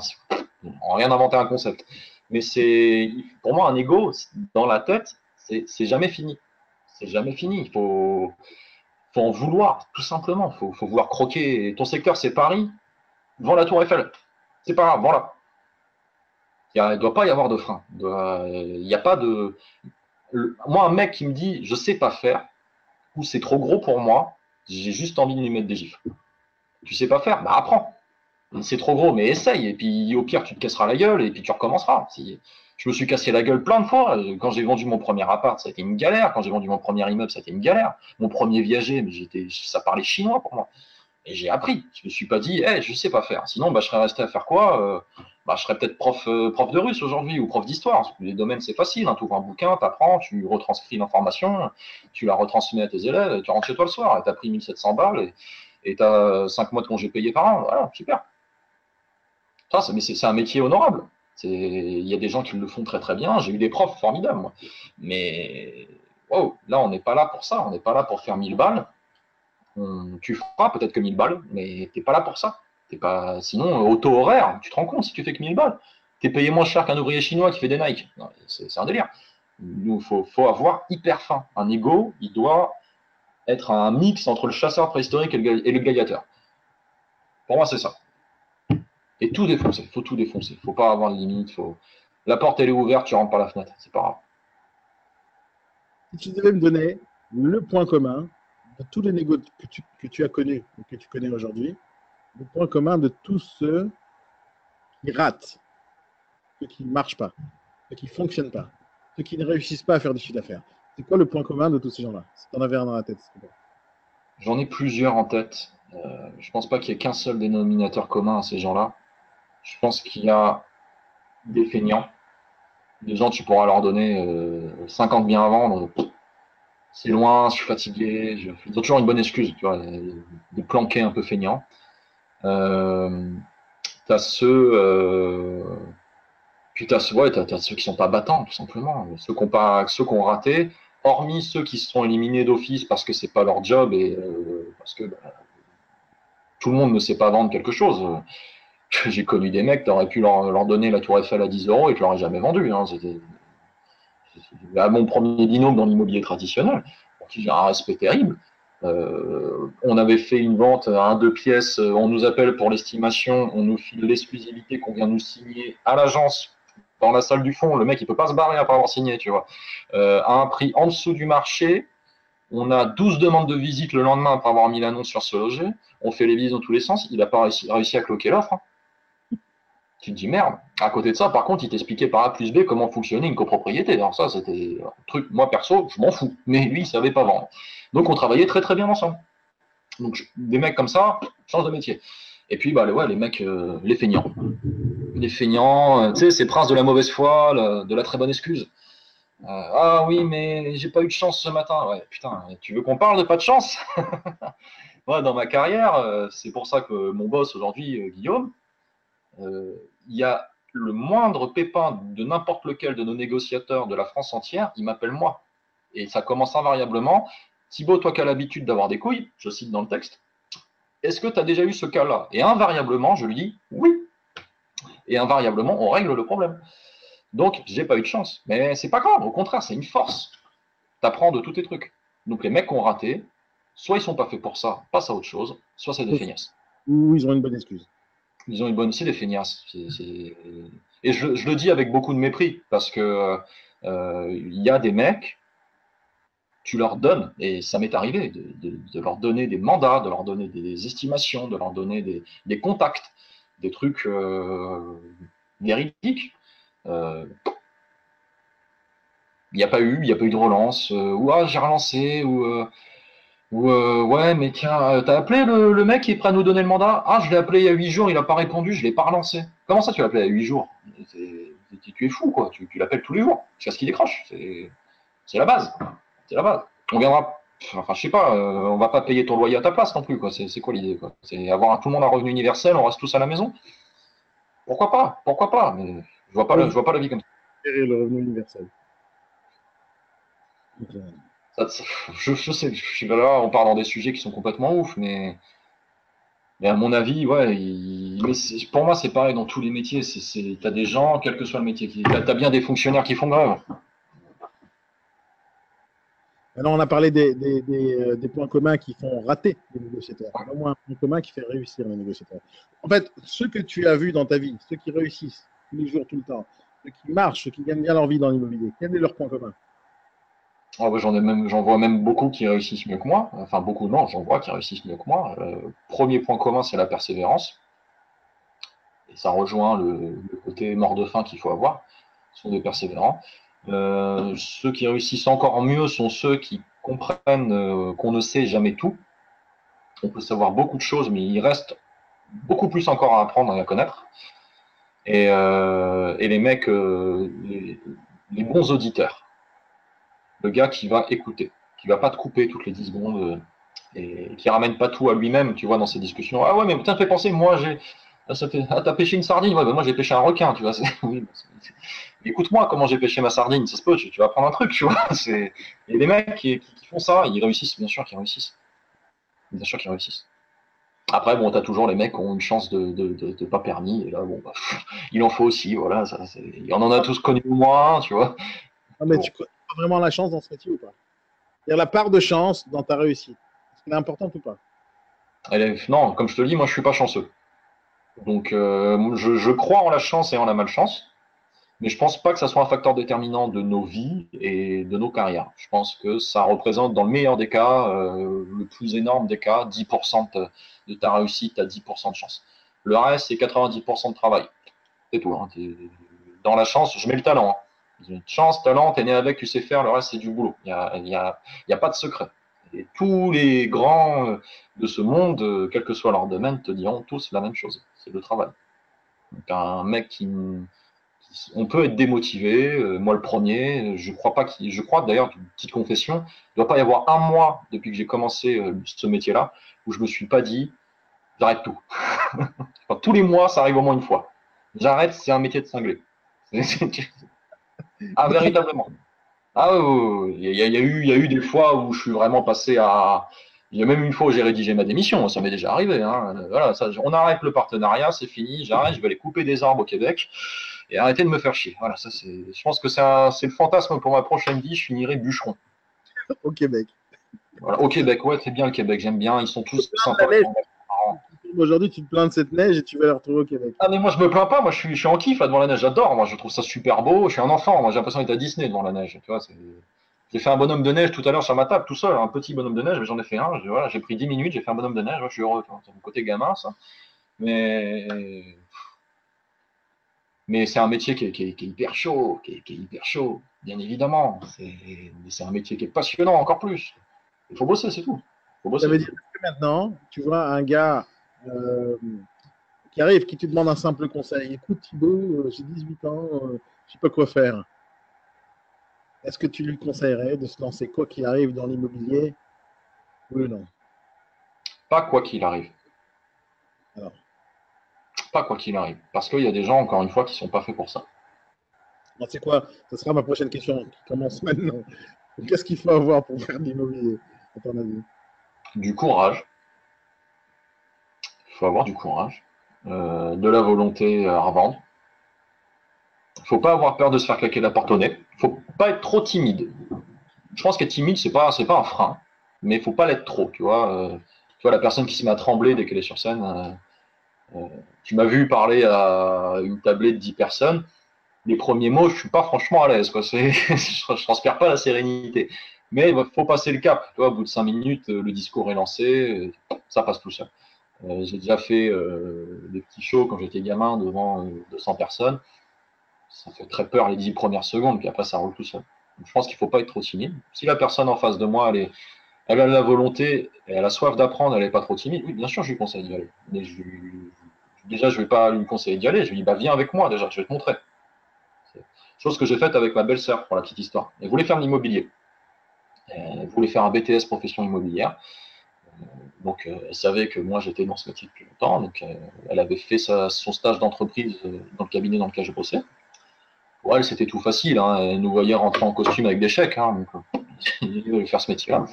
on rien inventé un concept. Mais c'est, pour moi, un ego dans la tête, c'est jamais fini. C'est jamais fini. Il faut, en vouloir, tout simplement. Il faut, vouloir croquer. Ton secteur, c'est Paris, devant la Tour Eiffel. C'est pas grave, voilà. Il ne doit pas y avoir de frein. Il n'y a pas de. Moi, un mec qui me dit je sais pas faire, ou c'est trop gros pour moi, j'ai juste envie de lui mettre des gifles. Tu sais pas faire Bah apprends c'est trop gros, mais essaye. Et puis au pire, tu te casseras la gueule et puis tu recommenceras. Si, je me suis cassé la gueule plein de fois. Quand j'ai vendu mon premier appart, ça a été une galère. Quand j'ai vendu mon premier immeuble, ça a été une galère. Mon premier viager, mais j'étais, ça parlait chinois pour moi. Et j'ai appris. Je me suis pas dit, hey, je sais pas faire. Sinon, bah, je serais resté à faire quoi euh, bah, Je serais peut-être prof, euh, prof de russe aujourd'hui ou prof d'histoire. Les domaines, c'est facile. Hein. Tu ouvres un bouquin, tu apprends, tu retranscris l'information, tu la retransmets à tes élèves, tu rentres chez toi le soir et tu as pris 1700 balles tu as 5 mois de congé payé par an. Voilà, super. Ça, mais c'est un métier honorable. Il y a des gens qui le font très très bien. J'ai eu des profs formidables. Mais là, on n'est pas là pour ça. On n'est pas là pour faire 1000 balles. tu feras peut-être que 1000 balles, mais tu n'es pas là pour ça. pas... Sinon, au taux horaire, tu te rends compte si tu fais que 1000 balles. Tu es payé moins cher qu'un ouvrier chinois qui fait des Nike. C'est un délire. Il faut, faut, avoir hyper fin. Un ego, il doit être un mix entre le chasseur préhistorique et le, et le gaillateur. Pour moi, c'est ça. Et tout défoncer. Il faut tout défoncer. Faut pas avoir de limite. La porte, elle est ouverte, tu rentres par la fenêtre. C'est pas grave. Si tu devais me donner le point commun de tous les négociateurs que tu, que tu as connus, que tu connais aujourd'hui, le point commun de tous ceux qui ratent, ceux qui ne marchent pas, ceux qui ne fonctionnent pas, ceux qui ne réussissent pas à faire du chiffre d'affaires. C'est quoi le point commun de tous ces gens-là? Si tu en avais un dans la tête, J'en ai plusieurs en tête. Euh, je pense pas qu'il y ait qu'un seul dénominateur commun à ces gens-là. Je pense qu'il y a des feignants. Des gens, tu pourras leur donner 50 euh, biens à vendre. C'est loin, je suis fatigué. Ils ont toujours une bonne excuse, tu vois, de planquer un peu feignant. Euh, tu as ceux. Euh... Puis tu as, ouais, as, ceux qui sont pas battants, tout simplement. Ceux ceux qui ont raté, hormis ceux qui se sont éliminés d'office parce que c'est pas leur job et euh, parce que bah, tout le monde ne sait pas vendre quelque chose. J'ai connu des mecs, tu aurais pu leur, donner la Tour Eiffel à 10 euros et tu l'aurais jamais vendu. Hein. C'était mon premier binôme dans l'immobilier traditionnel, qui j'ai un respect terrible. Euh, on avait fait une vente à un deux pièces, on nous appelle pour l'estimation, on nous file l'exclusivité qu'on vient nous signer à l'agence dans la salle du fond. Le mec, il peut pas se barrer après avoir signé, tu vois. Euh, à un prix en dessous du marché, on a 12 demandes de visite le lendemain après avoir mis l'annonce sur ce loger. On fait les visites dans tous les sens. Il n'a pas réussi, à cloquer l'offre. Hein. Tu te dis merde. À côté de ça, par contre, il t'expliquait par A plus B comment fonctionnait une copropriété. Alors ça, c'était un truc, moi perso, je m'en fous. Mais lui, il savait pas vendre. Donc on travaillait très très bien ensemble. Donc des mecs comme ça, change de métier. Et puis bah, ouais, les mecs, euh, les feignants. Les feignants, euh, tu sais, ces princes de la mauvaise foi, de la très bonne excuse. Euh, ah oui, mais j'ai pas eu de chance ce matin. Ouais, putain, tu veux qu'on parle de pas de chance? Moi, dans ma carrière, euh, c'est pour ça que mon boss aujourd'hui, Guillaume, il y a le moindre pépin de n'importe lequel de nos négociateurs de la France entière, il m'appelle moi. Et ça commence invariablement. Thibaut, toi qui as l'habitude d'avoir des couilles, je cite dans le texte, est-ce que tu as déjà eu ce cas-là? Et invariablement, je lui dis oui. Et invariablement, on règle le problème. Donc, j'ai pas eu de chance. Mais c'est pas grave, au contraire, c'est une force. Tu apprends de tous tes trucs. Donc, les mecs qui ont raté, soit ils sont pas faits pour ça, passe à autre chose, soit c'est des feignasses. Ou ils ont une bonne excuse. Ils ont une bonne, c'est des feignasses. Et je, le dis avec beaucoup de mépris, parce que euh, il y a des mecs, tu leur donnes, et ça m'est arrivé, de, leur donner des mandats, de leur donner des estimations, de leur donner des, contacts, des trucs euh, véridiques. Euh, il n'y a pas eu, il n'y a pas eu de relance, euh, ou ah, j'ai relancé, ou, euh, ou ouais, mais tiens, t'as appelé le, mec qui est prêt à nous donner le mandat? Ah, je l'ai appelé il y a 8 jours, il n'a pas répondu, je l'ai pas relancé. Comment ça, tu l'as appelé il y a 8 jours? Tu es fou, quoi, tu, l'appelles tous les jours, jusqu'à ce qu'il décroche. C'est la base. C'est la base. On viendra, enfin, je sais pas, on va pas payer ton loyer à ta place non plus, quoi. C'est quoi l'idée, quoi? C'est avoir tout le monde un revenu universel, on reste tous à la maison? Pourquoi pas? Pourquoi pas? Mais je vois pas, je vois pas la vie comme ça. Le revenu universel. je, je, sais, je suis là, on part dans des sujets qui sont complètement ouf, mais, mais à mon avis, ouais, pour moi, c'est pareil dans tous les métiers. Tu as des gens, quel que soit le métier, tu as, bien des fonctionnaires qui font grève. Alors, on a parlé euh, des, points communs qui font rater les négociateurs. Au moins un point commun qui fait réussir les négociateurs. En fait, ceux que tu as vus dans ta vie, ceux qui réussissent, tous les jours, tout le temps, ceux qui marchent, ceux qui gagnent bien leur vie dans l'immobilier, quel est leur point commun? Ah j'en, vois même beaucoup qui réussissent mieux que moi. Enfin, beaucoup, non, j'en vois qui réussissent mieux que moi. Euh, premier point commun, c'est la persévérance. Et ça rejoint le, côté mort de faim qu'il faut avoir. Ce sont des persévérants. Euh, ceux qui réussissent encore mieux sont ceux qui comprennent euh, qu'on ne sait jamais tout. On peut savoir beaucoup de choses, mais il reste beaucoup plus encore à apprendre et à connaître et, euh, les mecs, les, bons auditeurs. Le gars qui va écouter, qui va pas te couper toutes les 10 secondes et qui ramène pas tout à lui-même, tu vois, dans ses discussions. Ah ouais, mais putain, fais penser, moi j'ai. Ah, ça fait, ah, t'as pêché une sardine Ouais, bah, moi j'ai pêché un requin, tu vois. Oui, Écoute-moi comment j'ai pêché ma sardine, ça se peut, tu, vas apprendre un truc, tu vois. Il y a des mecs qui, font ça, ils réussissent, bien sûr qu'ils réussissent. Bien sûr qu'ils réussissent. Après, bon, t'as toujours les mecs qui ont une chance de, de, pas permis, et là, bon, bah, il en faut aussi, voilà. Ça, il en a tous connu moins, tu vois. Ah, mais tu connais vraiment la chance dans ce métier ou pas? Il y a la part de chance dans ta réussite. Est-ce qu'elle est importante ou pas? Non, comme je te le dis, moi, je suis pas chanceux. Donc, euh, je, crois en la chance et en la malchance, mais je pense pas que ça soit un facteur déterminant de nos vies et de nos carrières. Je pense que ça représente, dans le meilleur des cas, euh, le plus énorme des cas, 10% de, ta réussite à 10% de chance. Le reste, c'est 90% de travail. C'est tout. Hein. Dans la chance, je mets le talent. Hein. Chance, talent, t'es né avec, tu sais faire, le reste, c'est du boulot. Il n'y a, a pas de secret. Et tous les grands euh, de ce monde, euh, quel que soit leur domaine, te diront tous la même chose. C'est le travail. Donc un mec qui, on peut être démotivé. Euh, moi, le premier, je crois pas qu'il, je crois d'ailleurs, petite confession, il ne doit pas y avoir un mois depuis que j'ai commencé ce métier-là où je me suis pas dit, j'arrête tout. tous les mois, ça arrive au moins une fois. J'arrête, c'est un métier de cinglé. ah, véritablement. Ah oui, il y, a, eu, il y a eu des fois où je suis vraiment passé à. Il y a même une fois où j'ai rédigé ma démission, ça m'est déjà arrivé. Hein. Voilà, ça, on arrête le partenariat, c'est fini, j'arrête, je vais aller couper des arbres au Québec et arrêter de me faire chier. Voilà, ça c'est. Je pense que c'est le fantasme pour ma prochaine vie, je finirai bûcheron. au Québec. Voilà, au Québec, ouais, c'est bien le Québec, j'aime bien, ils sont tous sympas. Aujourd'hui, tu te plains de cette neige et tu vas la retrouver au Québec. Ah, mais moi, je me plains pas. Moi, je suis, je suis en kiff devant la neige. J'adore. Moi, je trouve ça super beau. Je suis un enfant. Moi, j'ai l'impression d'être à Disney devant la neige. Tu vois, j'ai fait un bonhomme de neige tout à l'heure sur ma table, tout seul, un petit bonhomme de neige, mais j'en ai fait un. Voilà, j'ai pris 10 minutes, j'ai fait un bonhomme de neige. je suis heureux. C'est mon côté gamin, ça. Mais. Mais c'est un métier qui est, hyper chaud, qui est, hyper chaud, bien évidemment. C'est un métier qui est passionnant encore plus. Il faut bosser, c'est tout. Faut bosser. Ça veut dire que maintenant, tu vois un gars euh, qui arrive, qui te demande un simple conseil. Écoute Thibaut, euh, j'ai 18 ans, euh, je ne sais pas quoi faire. Est-ce que tu lui conseillerais de se lancer quoi qu'il arrive dans l'immobilier? Oui ou non? Pas quoi qu'il arrive. Alors? Pas quoi qu'il arrive. Parce qu'il y a des gens, encore une fois, qui ne sont pas faits pour ça. C'est quoi? Ce sera ma prochaine question qui commence maintenant. Qu'est-ce qu'il faut avoir pour faire de l'immobilier, à ton avis? Du courage il faut avoir du courage, euh, de la volonté à revendre. Il faut pas avoir peur de se faire claquer la porte au nez. Il faut pas être trop timide. Je pense qu'être timide, c'est pas, c'est pas un frein, mais il faut pas l'être trop. Tu vois, euh, tu vois la personne qui se met à trembler dès qu'elle est sur scène. Euh, tu m'as vu parler à une tablée de 10 personnes. Les premiers mots, je suis pas franchement à l'aise. Quoi. je, je transpire pas la sérénité. Mais il faut passer le cap. Au bout de 5 minutes, le discours est lancé, ça passe tout seul. Euh, j'ai déjà fait euh, des petits shows quand j'étais gamin devant 200 euh, personnes. Ça fait très peur les 10 premières secondes, puis après ça roule tout seul. je pense qu'il ne faut pas être trop timide. Si la personne en face de moi, elle, a la volonté, elle a soif d'apprendre, elle n'est pas trop timide, oui, bien sûr, je lui conseille d'y aller. Déjà, je ne vais pas lui conseiller d'y aller, je lui dis, bah, viens avec moi déjà, je vais te montrer. Chose que j'ai faite avec ma belle-sœur, pour la petite histoire. Elle voulait faire de l'immobilier. Elle voulait faire un BTS profession immobilière. Donc, euh, elle savait que moi, j'étais dans ce métier depuis longtemps. Donc, euh, elle avait fait son stage d'entreprise euh, dans le cabinet dans lequel je bossais. Pour elle, c'était tout facile. Hein. Elle nous voyait rentrer en costume avec des chèques. Hein, donc, il faire ce métier-là.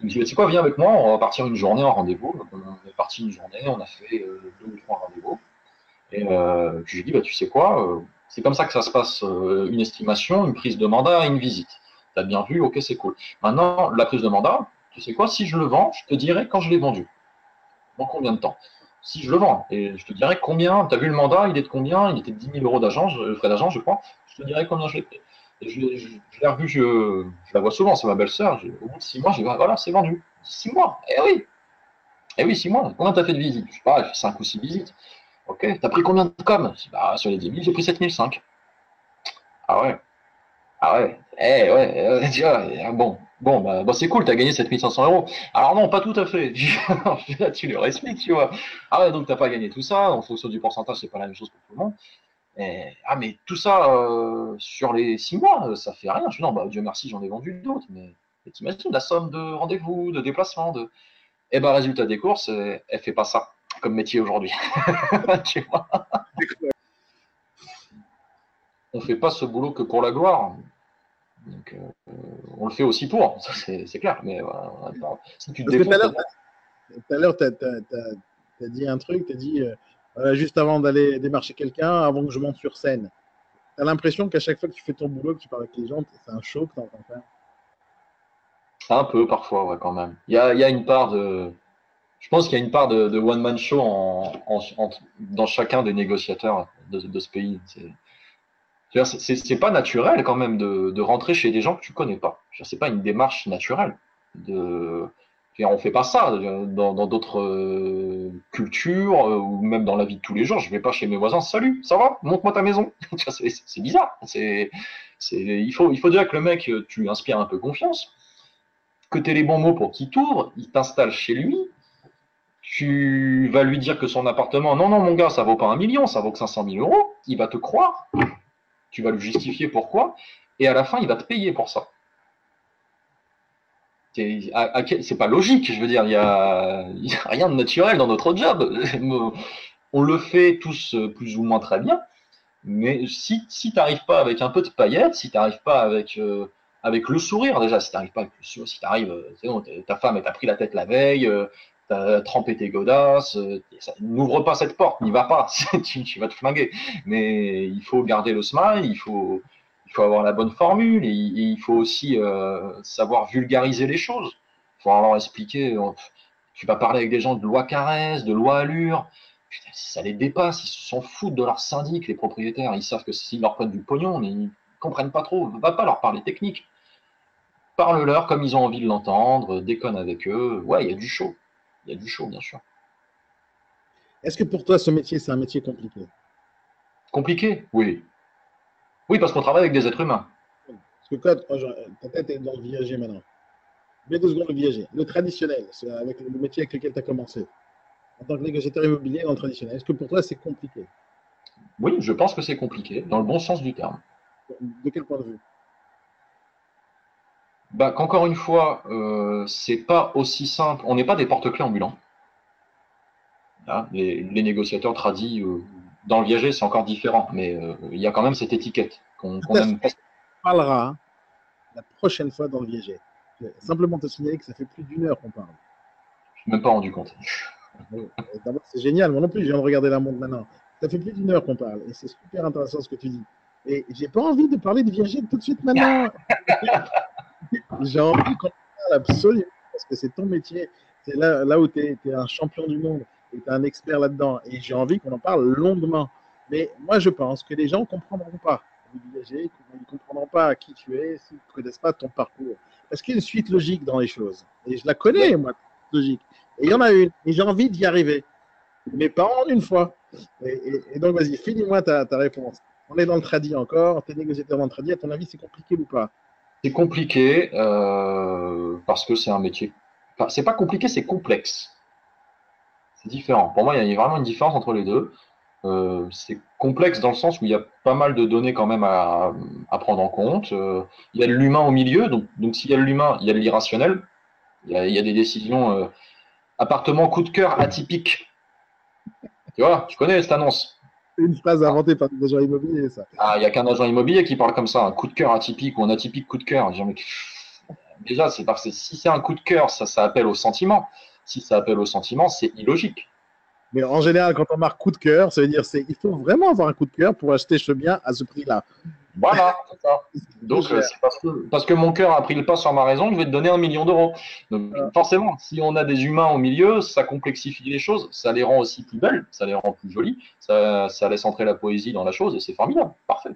Il me dit, tu sais quoi, viens avec moi, on va partir une journée en rendez-vous. on est parti une journée, on a fait deux ou trois rendez-vous. Et je lui ai dit, bah, tu sais quoi, c'est comme ça que ça se passe, une estimation, une prise de mandat et une visite. Tu as bien vu, ok, c'est cool. Maintenant, la prise de mandat, tu sais quoi, si je le vends, je te dirai quand je l'ai vendu. Dans combien de temps? Si je le vends, et je te dirai combien, tu as vu le mandat, il est de combien? Il était de 10 000 euros d'agence, frais d'agence, je crois. Je te dirai combien je l'ai payé. Je, l'ai revu, je, la vois souvent, c'est ma belle-sœur. Au bout de 6 mois, je dis, voilà, c'est vendu. 6 mois? Eh oui Eh oui, 6 mois. Combien tu as fait de visites? Je sais pas, j'ai fait 5 ou 6 visites. Ok, tu as pris combien de com? Bah, Sur les 10 000, j'ai pris 7 500. Ah ouais Ah ouais Eh ouais, tu vois, bon, Bon, bah, bah, c'est cool, tu as gagné 7500 euros. Alors non, pas tout à fait. Là, tu le expliques, tu vois. Ah ouais, donc tu n'as pas gagné tout ça. En fonction du pourcentage, c'est pas la même chose pour tout le monde. ah, mais tout ça, euh, sur les 6 mois, ça fait rien. Je dis, non, bah, Dieu merci, j'en ai vendu d'autres. Mais, t'imagines la somme de rendez-vous, de déplacement, de... Eh ben, résultat des courses, elle, fait pas ça. comme métier aujourd'hui. tu vois on fait pas ce boulot que pour la gloire. Donc, euh, on le fait aussi pour, c'est clair. Mais si tu te Tout à l'heure, tu as, dit un truc, tu as dit euh, juste avant d'aller démarcher quelqu'un, avant que je monte sur scène. Tu as l'impression qu'à chaque fois que tu fais ton boulot, que tu parles avec les gens, c'est un show que tu en faire? Un peu parfois, ouais, quand même. Il y a, y a, une part de. Je pense qu'il y a une part de, one-man show en, dans chacun des négociateurs de, de ce pays. C'est pas naturel quand même de, rentrer chez des gens que tu connais pas. C'est pas une démarche naturelle. De... On fait pas ça dans d'autres euh, cultures euh, ou même dans la vie de tous les jours. Je vais pas chez mes voisins. Salut, ça va? Montre-moi ta maison. c'est bizarre. C'est il faut il faut dire que le mec tu inspires un peu confiance, que tu aies les bons mots pour qu'il t'ouvre, il t'installe chez lui. Tu vas lui dire que son appartement, non non mon gars, ça vaut pas un million, ça vaut que 500 000 euros. Il va te croire tu vas lui justifier pourquoi, et à la fin, il va te payer pour ça. C'est pas logique, je veux dire, il n'y a, rien de naturel dans notre job. On le fait tous plus ou moins très bien, mais si, si tu n'arrives pas avec un peu de paillettes, si tu n'arrives pas avec, euh, avec le sourire, déjà, si tu n'arrives pas avec le sourire, si tu arrives, ta femme, t'a pris la tête la veille, euh, tu as trempé tes godasses, euh, n'ouvre pas cette porte, n'y va pas, tu, vas te flinguer. Mais il faut garder le smile, il faut, avoir la bonne formule, et, il faut aussi euh, savoir vulgariser les choses. Il faut leur expliquer, euh, tu vas parler avec des gens de loi caresse, de loi allure, ça les dépasse, ils s'en foutent de leur syndic, les propriétaires, ils savent que s'ils leur prennent du pognon, ils comprennent pas trop, va pas leur parler technique. Parle-leur comme ils ont envie de l'entendre, déconne avec eux, ouais, il y a du show il y a du chaud, bien sûr. Est-ce que pour toi, ce métier, c'est un métier compliqué? Compliqué? Oui. Oui, parce qu'on travaille avec des êtres humains. Parce que quand oh, ta tête est dans le viager maintenant. Mais deux secondes, le viager. Le traditionnel, c'est avec le métier avec lequel tu as commencé. En tant que négociateur immobilier dans le traditionnel, est-ce que pour toi, c'est compliqué? Oui, je pense que c'est compliqué, dans le bon sens du terme. De quel point de vue? Bah, qu'encore une fois, euh, c'est pas aussi simple. On n'est pas des porte-clés ambulants. Hein, les, négociateurs tradis euh, dans le viager, c'est encore différent, mais euh, il y a quand même cette étiquette qu'on aime On parlera hein, la prochaine fois dans le viager. Simplement te signaler que ça fait plus d'une heure qu'on parle. Je ne suis même pas rendu compte. c'est génial. Moi non plus, je viens de regarder la montre maintenant. Ça fait plus d'une heure qu'on parle et c'est super intéressant ce que tu dis. Et j'ai pas envie de parler de viager tout de suite maintenant. J'ai envie qu'on parle absolument parce que c'est ton métier. C'est là, là où tu es, un champion du monde et tu es un expert là-dedans. Et j'ai envie qu'on en parle longuement. Mais moi, je pense que les gens ne comprendront pas. Ils ne comprendront pas qui tu es s'ils ne connaissent pas ton parcours. Parce qu'il y a une suite logique dans les choses. Et je la connais, moi, logique. Et il y en a une. Et j'ai envie d'y arriver. Mais pas en une fois. Et, donc, vas-y, finis-moi ta, ta, réponse. On est dans le tradit encore. Tu es négociateur dans le tradit. À ton avis, c'est compliqué ou pas? C'est compliqué euh, parce que c'est un métier. C'est pas compliqué, c'est complexe. C'est différent. Pour moi, il y a vraiment une différence entre les deux. Euh, c'est complexe dans le sens où il y a pas mal de données quand même à, prendre en compte. Euh, il y a de l'humain au milieu, donc, s'il y a de l'humain, il y a de l'irrationnel. Il, y a des décisions. appartement coup de cœur atypique. Tu vois, tu connais cette annonce une phrase inventée par des agents immobiliers, ça. Ah, il n'y a qu'un agent immobilier qui parle comme ça, un coup de cœur atypique ou un atypique coup de cœur. Déjà, c'est parce que si c'est un coup de cœur, ça, ça appelle au sentiment. Si ça appelle au sentiment, c'est illogique. Mais en général, quand on marque coup de cœur, ça veut dire c'est il faut vraiment avoir un coup de cœur pour acheter ce bien à ce prix-là. Voilà, c'est ça. Donc, euh, c'est parce que, parce que mon cœur a pris le pas sur ma raison je vais te donner un million d'euros. Donc, forcément, si on a des humains au milieu, ça complexifie les choses, ça les rend aussi plus belles, ça les rend plus jolies, ça, ça laisse entrer la poésie dans la chose et c'est formidable, parfait.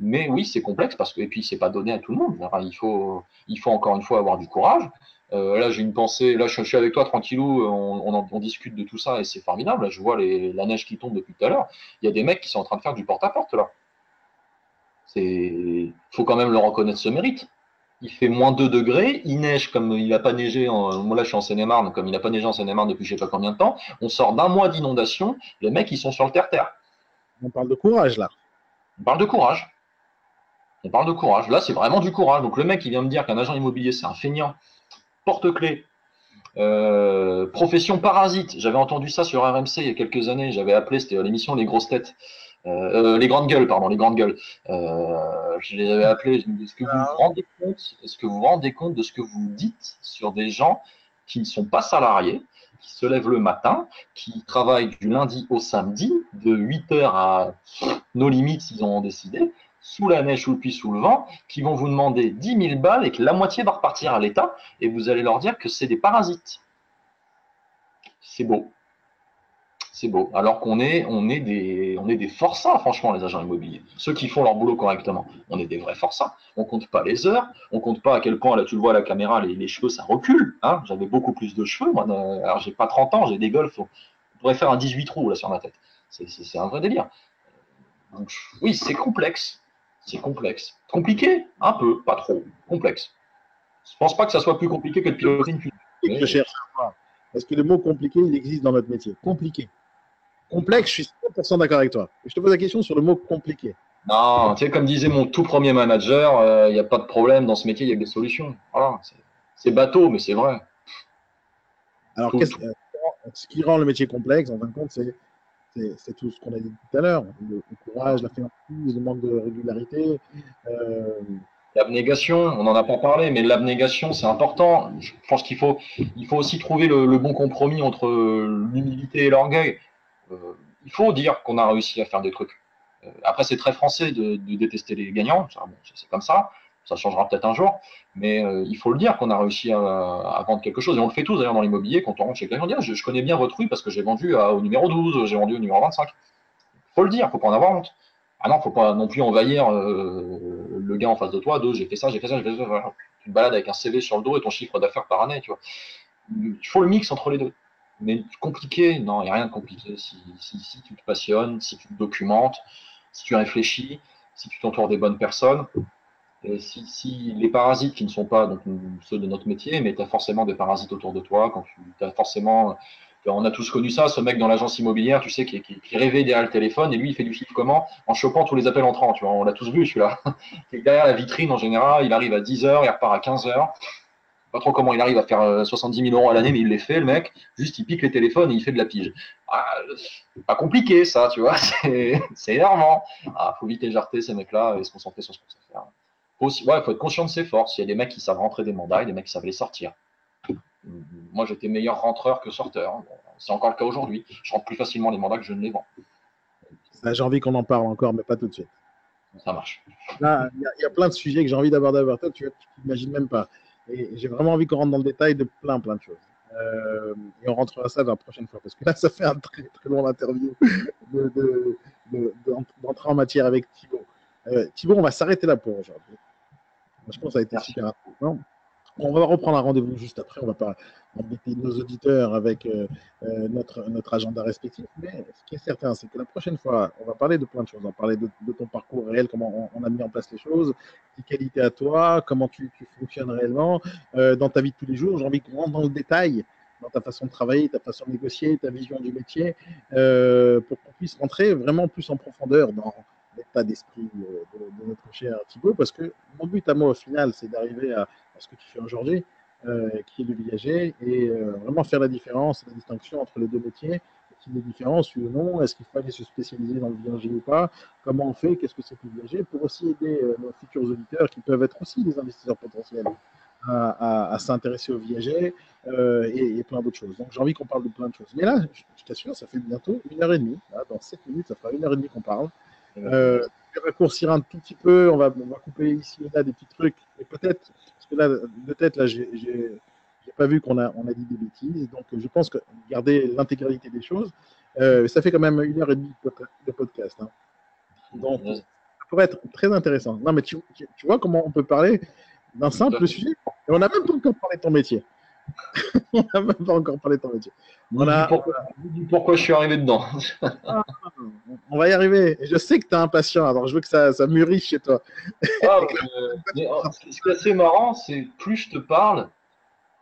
Mais oui, c'est complexe parce que, et puis, c'est pas donné à tout le monde. il, faut, il faut encore une fois avoir du courage. Euh, là, j'ai une pensée. Là, je, suis avec toi tranquillou. On, on, discute de tout ça et c'est formidable. Là, je vois les, la neige qui tombe depuis tout à l'heure. Il y a des mecs qui sont en train de faire du porte-à-porte là. Il faut quand même le reconnaître ce mérite. Il fait moins 2 degrés, il neige comme il n'a pas neigé, en, moi là je suis en Seine-et-Marne, comme il n'a pas neigé en Seine-et-Marne depuis je ne sais pas combien de temps, on sort d'un mois d'inondation, les mecs ils sont sur le terre-terre. On parle de courage là. On parle de courage. On parle de courage. Là c'est vraiment du courage. Donc le mec qui vient me dire qu'un agent immobilier c'est un feignant, porte-clés, profession parasite. J'avais entendu ça sur RMC il y a quelques années. J'avais appelé, c'était l'émission Les grosses têtes. Les grandes gueules, pardon, les grandes gueules. je les avais appelés. Est-ce que vous vous rendez compte Est-ce que vous vous rendez compte de ce que vous dites sur des gens qui ne sont pas salariés, qui se lèvent le matin, qui travaillent du lundi au samedi, de 8h à nos limites s'ils ont décidé, sous la neige, sous le puits, sous le vent, qui vont vous demander 10 000 balles et que la moitié va repartir à l'État, et vous allez leur dire que c'est des parasites. C'est beau c'est beau. Alors qu'on est, on est des, est des forçats, franchement, les agents immobiliers. Ceux qui font leur boulot correctement, on est des vrais forçats. On compte pas les heures, on compte pas à quel point, là, tu le vois à la caméra, les, cheveux, ça recule. Hein. J'avais beaucoup plus de cheveux, moi. Alors, j'ai pas 30 ans, j'ai des golfs. On pourrait faire un 18 trous, là, sur ma tête. C'est un vrai délire. Oui, c'est complexe. C'est complexe. Compliqué? Un peu, pas trop. Complexe. Je pense pas que ça soit plus compliqué que de piloter une Je cherche Parce que le mot compliqué, il existe dans notre métier. Compliqué. Complexe, je suis 100% d'accord avec toi. Je te pose la question sur le mot compliqué. Non, tu sais, comme disait mon tout premier manager, il euh, n'y a pas de problème dans ce métier, il y a des solutions. Voilà, c'est bateau, mais c'est vrai. Alors, euh, ce qui rend le métier complexe, en fin de compte, c'est tout ce qu'on a dit tout à l'heure le, courage, la fainéantise, le manque de régularité. Euh, l'abnégation, on n'en a pas parlé, mais l'abnégation, c'est important. Je pense qu'il faut, il faut aussi trouver le bon compromis entre l'humilité et l'orgueil. Euh, il faut dire qu'on a réussi à faire des trucs. Euh, après, c'est très français de, détester les gagnants, c'est comme ça, ça changera peut-être un jour, mais euh, il faut le dire qu'on a réussi à, vendre quelque chose, et on le fait tous d'ailleurs dans l'immobilier, quand on rentre chez quelqu'un, on dit, je, connais bien votre rue parce que j'ai vendu au numéro 12, j'ai vendu au numéro 25. Il faut le dire, il ne faut pas en avoir honte. Ah non, il ne faut pas non plus envahir le gars en face de toi, deux, j'ai fait ça, j'ai fait ça, j'ai fait ça. Tu te balades avec un CV sur le dos et ton chiffre d'affaires par année, tu vois. Il faut le mix entre les deux. Mais compliqué, non, il n'y a rien de compliqué. Si, si, tu te passionnes, si tu te documentes, si tu réfléchis, si tu t'entoures des bonnes personnes, et si, les parasites qui ne sont pas ceux de notre métier, mais tu as forcément des parasites autour de toi, quand tu as forcément. On a tous connu ça, ce mec dans l'agence immobilière, tu sais, qui, qui, qui, rêvait derrière le téléphone, et lui, il fait du chiffre comment? En chopant tous les appels entrants, tu vois, on l'a tous vu celui-là. derrière la vitrine, en général, il arrive à 10h, il repart à 15h pas trop comment il arrive à faire 70 euh, 000 euros à l'année, mais il les fait, le mec. Juste, il pique les téléphones et il fait de la pige. Ah, pas compliqué, ça, tu vois. C'est énervant. Ah, faut vite éjarter ces mecs-là et se concentrer sur ce qu'on sait faire. Faut ouais, faut être conscient de ses forces. Il y a des mecs qui savent rentrer des mandats et des mecs qui savent les sortir. Moi, j'étais meilleur rentreur que sorteur. C'est encore le cas aujourd'hui. Je rentre plus facilement les mandats que je ne les vends. J'ai envie qu'on en parle encore, mais pas tout de suite. Ça marche. il y, a plein de sujets que j'ai envie d'aborder avec toi. Tu n'imagines même pas. Et j'ai vraiment envie qu'on rentre dans le détail de plein, plein de choses. Euh, et on rentrera ça la prochaine fois, parce que là, ça fait un très, très long interview d'entrer en matière avec Thibaut. Euh, Thibaut, on va s'arrêter là pour aujourd'hui. Je pense que ça a été super intéressant. On va reprendre un rendez-vous juste après. On va pas embêter nos auditeurs avec euh, euh, notre, agenda respectif. Mais ce qui est certain, c'est que la prochaine fois, on va parler de plein de choses. On va parler de, ton parcours réel, comment on, a mis en place les choses, tes qualités à toi, comment tu, fonctionnes réellement euh, dans ta vie de tous les jours. J'ai envie qu'on rentre dans le détail dans ta façon de travailler, ta façon de négocier, ta vision du métier, pour qu'on puisse rentrer vraiment plus en profondeur dans, l'état d'esprit de, notre cher Thibaut, parce que mon but à moi, au final, c'est d'arriver à, ce que tu fais aujourd'hui, euh, qui est le viager, et euh, vraiment faire la différence, la distinction entre les deux métiers. Est-ce qu'il y a des différences, oui ou non Est-ce qu'il fallait se spécialiser dans le viager ou pas Comment on fait Qu'est-ce que c'est que le viager Pour aussi aider euh, nos futurs auditeurs, qui peuvent être aussi des investisseurs potentiels, à, s'intéresser au viager et, plein d'autres choses. Donc j'ai envie qu'on parle de plein de choses. Mais là, je, t'assure, ça fait bientôt une heure et demie. dans sept minutes, ça fera une heure et demie qu'on parle. Euh, je vais raccourcir un tout petit peu, on va, on va couper ici et là des petits trucs, et peut-être, que là, de tête, là, j'ai pas vu qu'on a, on a dit des bêtises, donc je pense que garder l'intégralité des choses, euh, ça fait quand même une heure et demie de podcast. Hein. Donc, ça pourrait être très intéressant. Non, mais tu, tu vois comment on peut parler d'un simple sujet, et on n'a même pas encore parlé de ton métier. on n'a même pas encore parlé de ton métier. Pourquoi, je suis arrivé dedans. Ah, on va y arriver. je sais que tu es impatient, alors je veux que ça, ça mûrisse chez toi. Ah, oh, ce qui est assez marrant, c'est plus je te parle,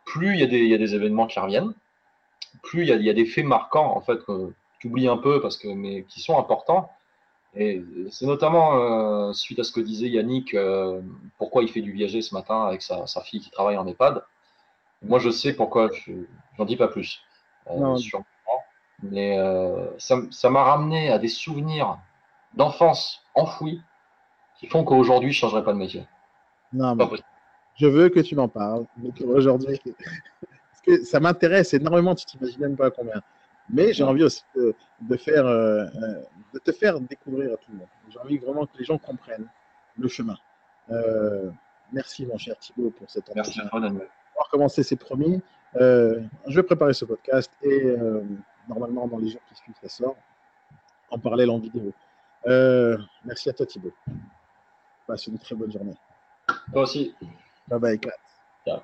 plus il y, a des événements qui reviennent, plus il y, a des faits marquants en fait que tu oublies un peu parce que mais qui sont importants. Et c'est notamment euh, suite à ce que disait Yannick, euh, pourquoi il fait du viager ce matin avec sa, sa, fille qui travaille en EHPAD. Moi, je sais pourquoi je, J'en dis pas plus. Mais ça m'a ramené à des souvenirs d'enfance enfouis qui font qu'aujourd'hui, je ne changerai pas de métier. Non, mais je veux que tu m'en parles. Aujourd'hui, ça m'intéresse énormément, tu t'imagines même pas combien. Mais j'ai envie aussi de, faire, euh, euh, de te faire découvrir à tout le monde. J'ai envie vraiment que les gens comprennent le chemin. Euh, merci, mon cher Thibault, pour cette Merci toi, Daniel. On va recommencer, c'est promis. Je vais préparer ce podcast et normalement, dans les jours qui suivent, ça sort en parallèle en vidéo. merci à toi, Thibault. Passe une très bonne journée. Toi aussi. Bye bye, Kat. Ciao.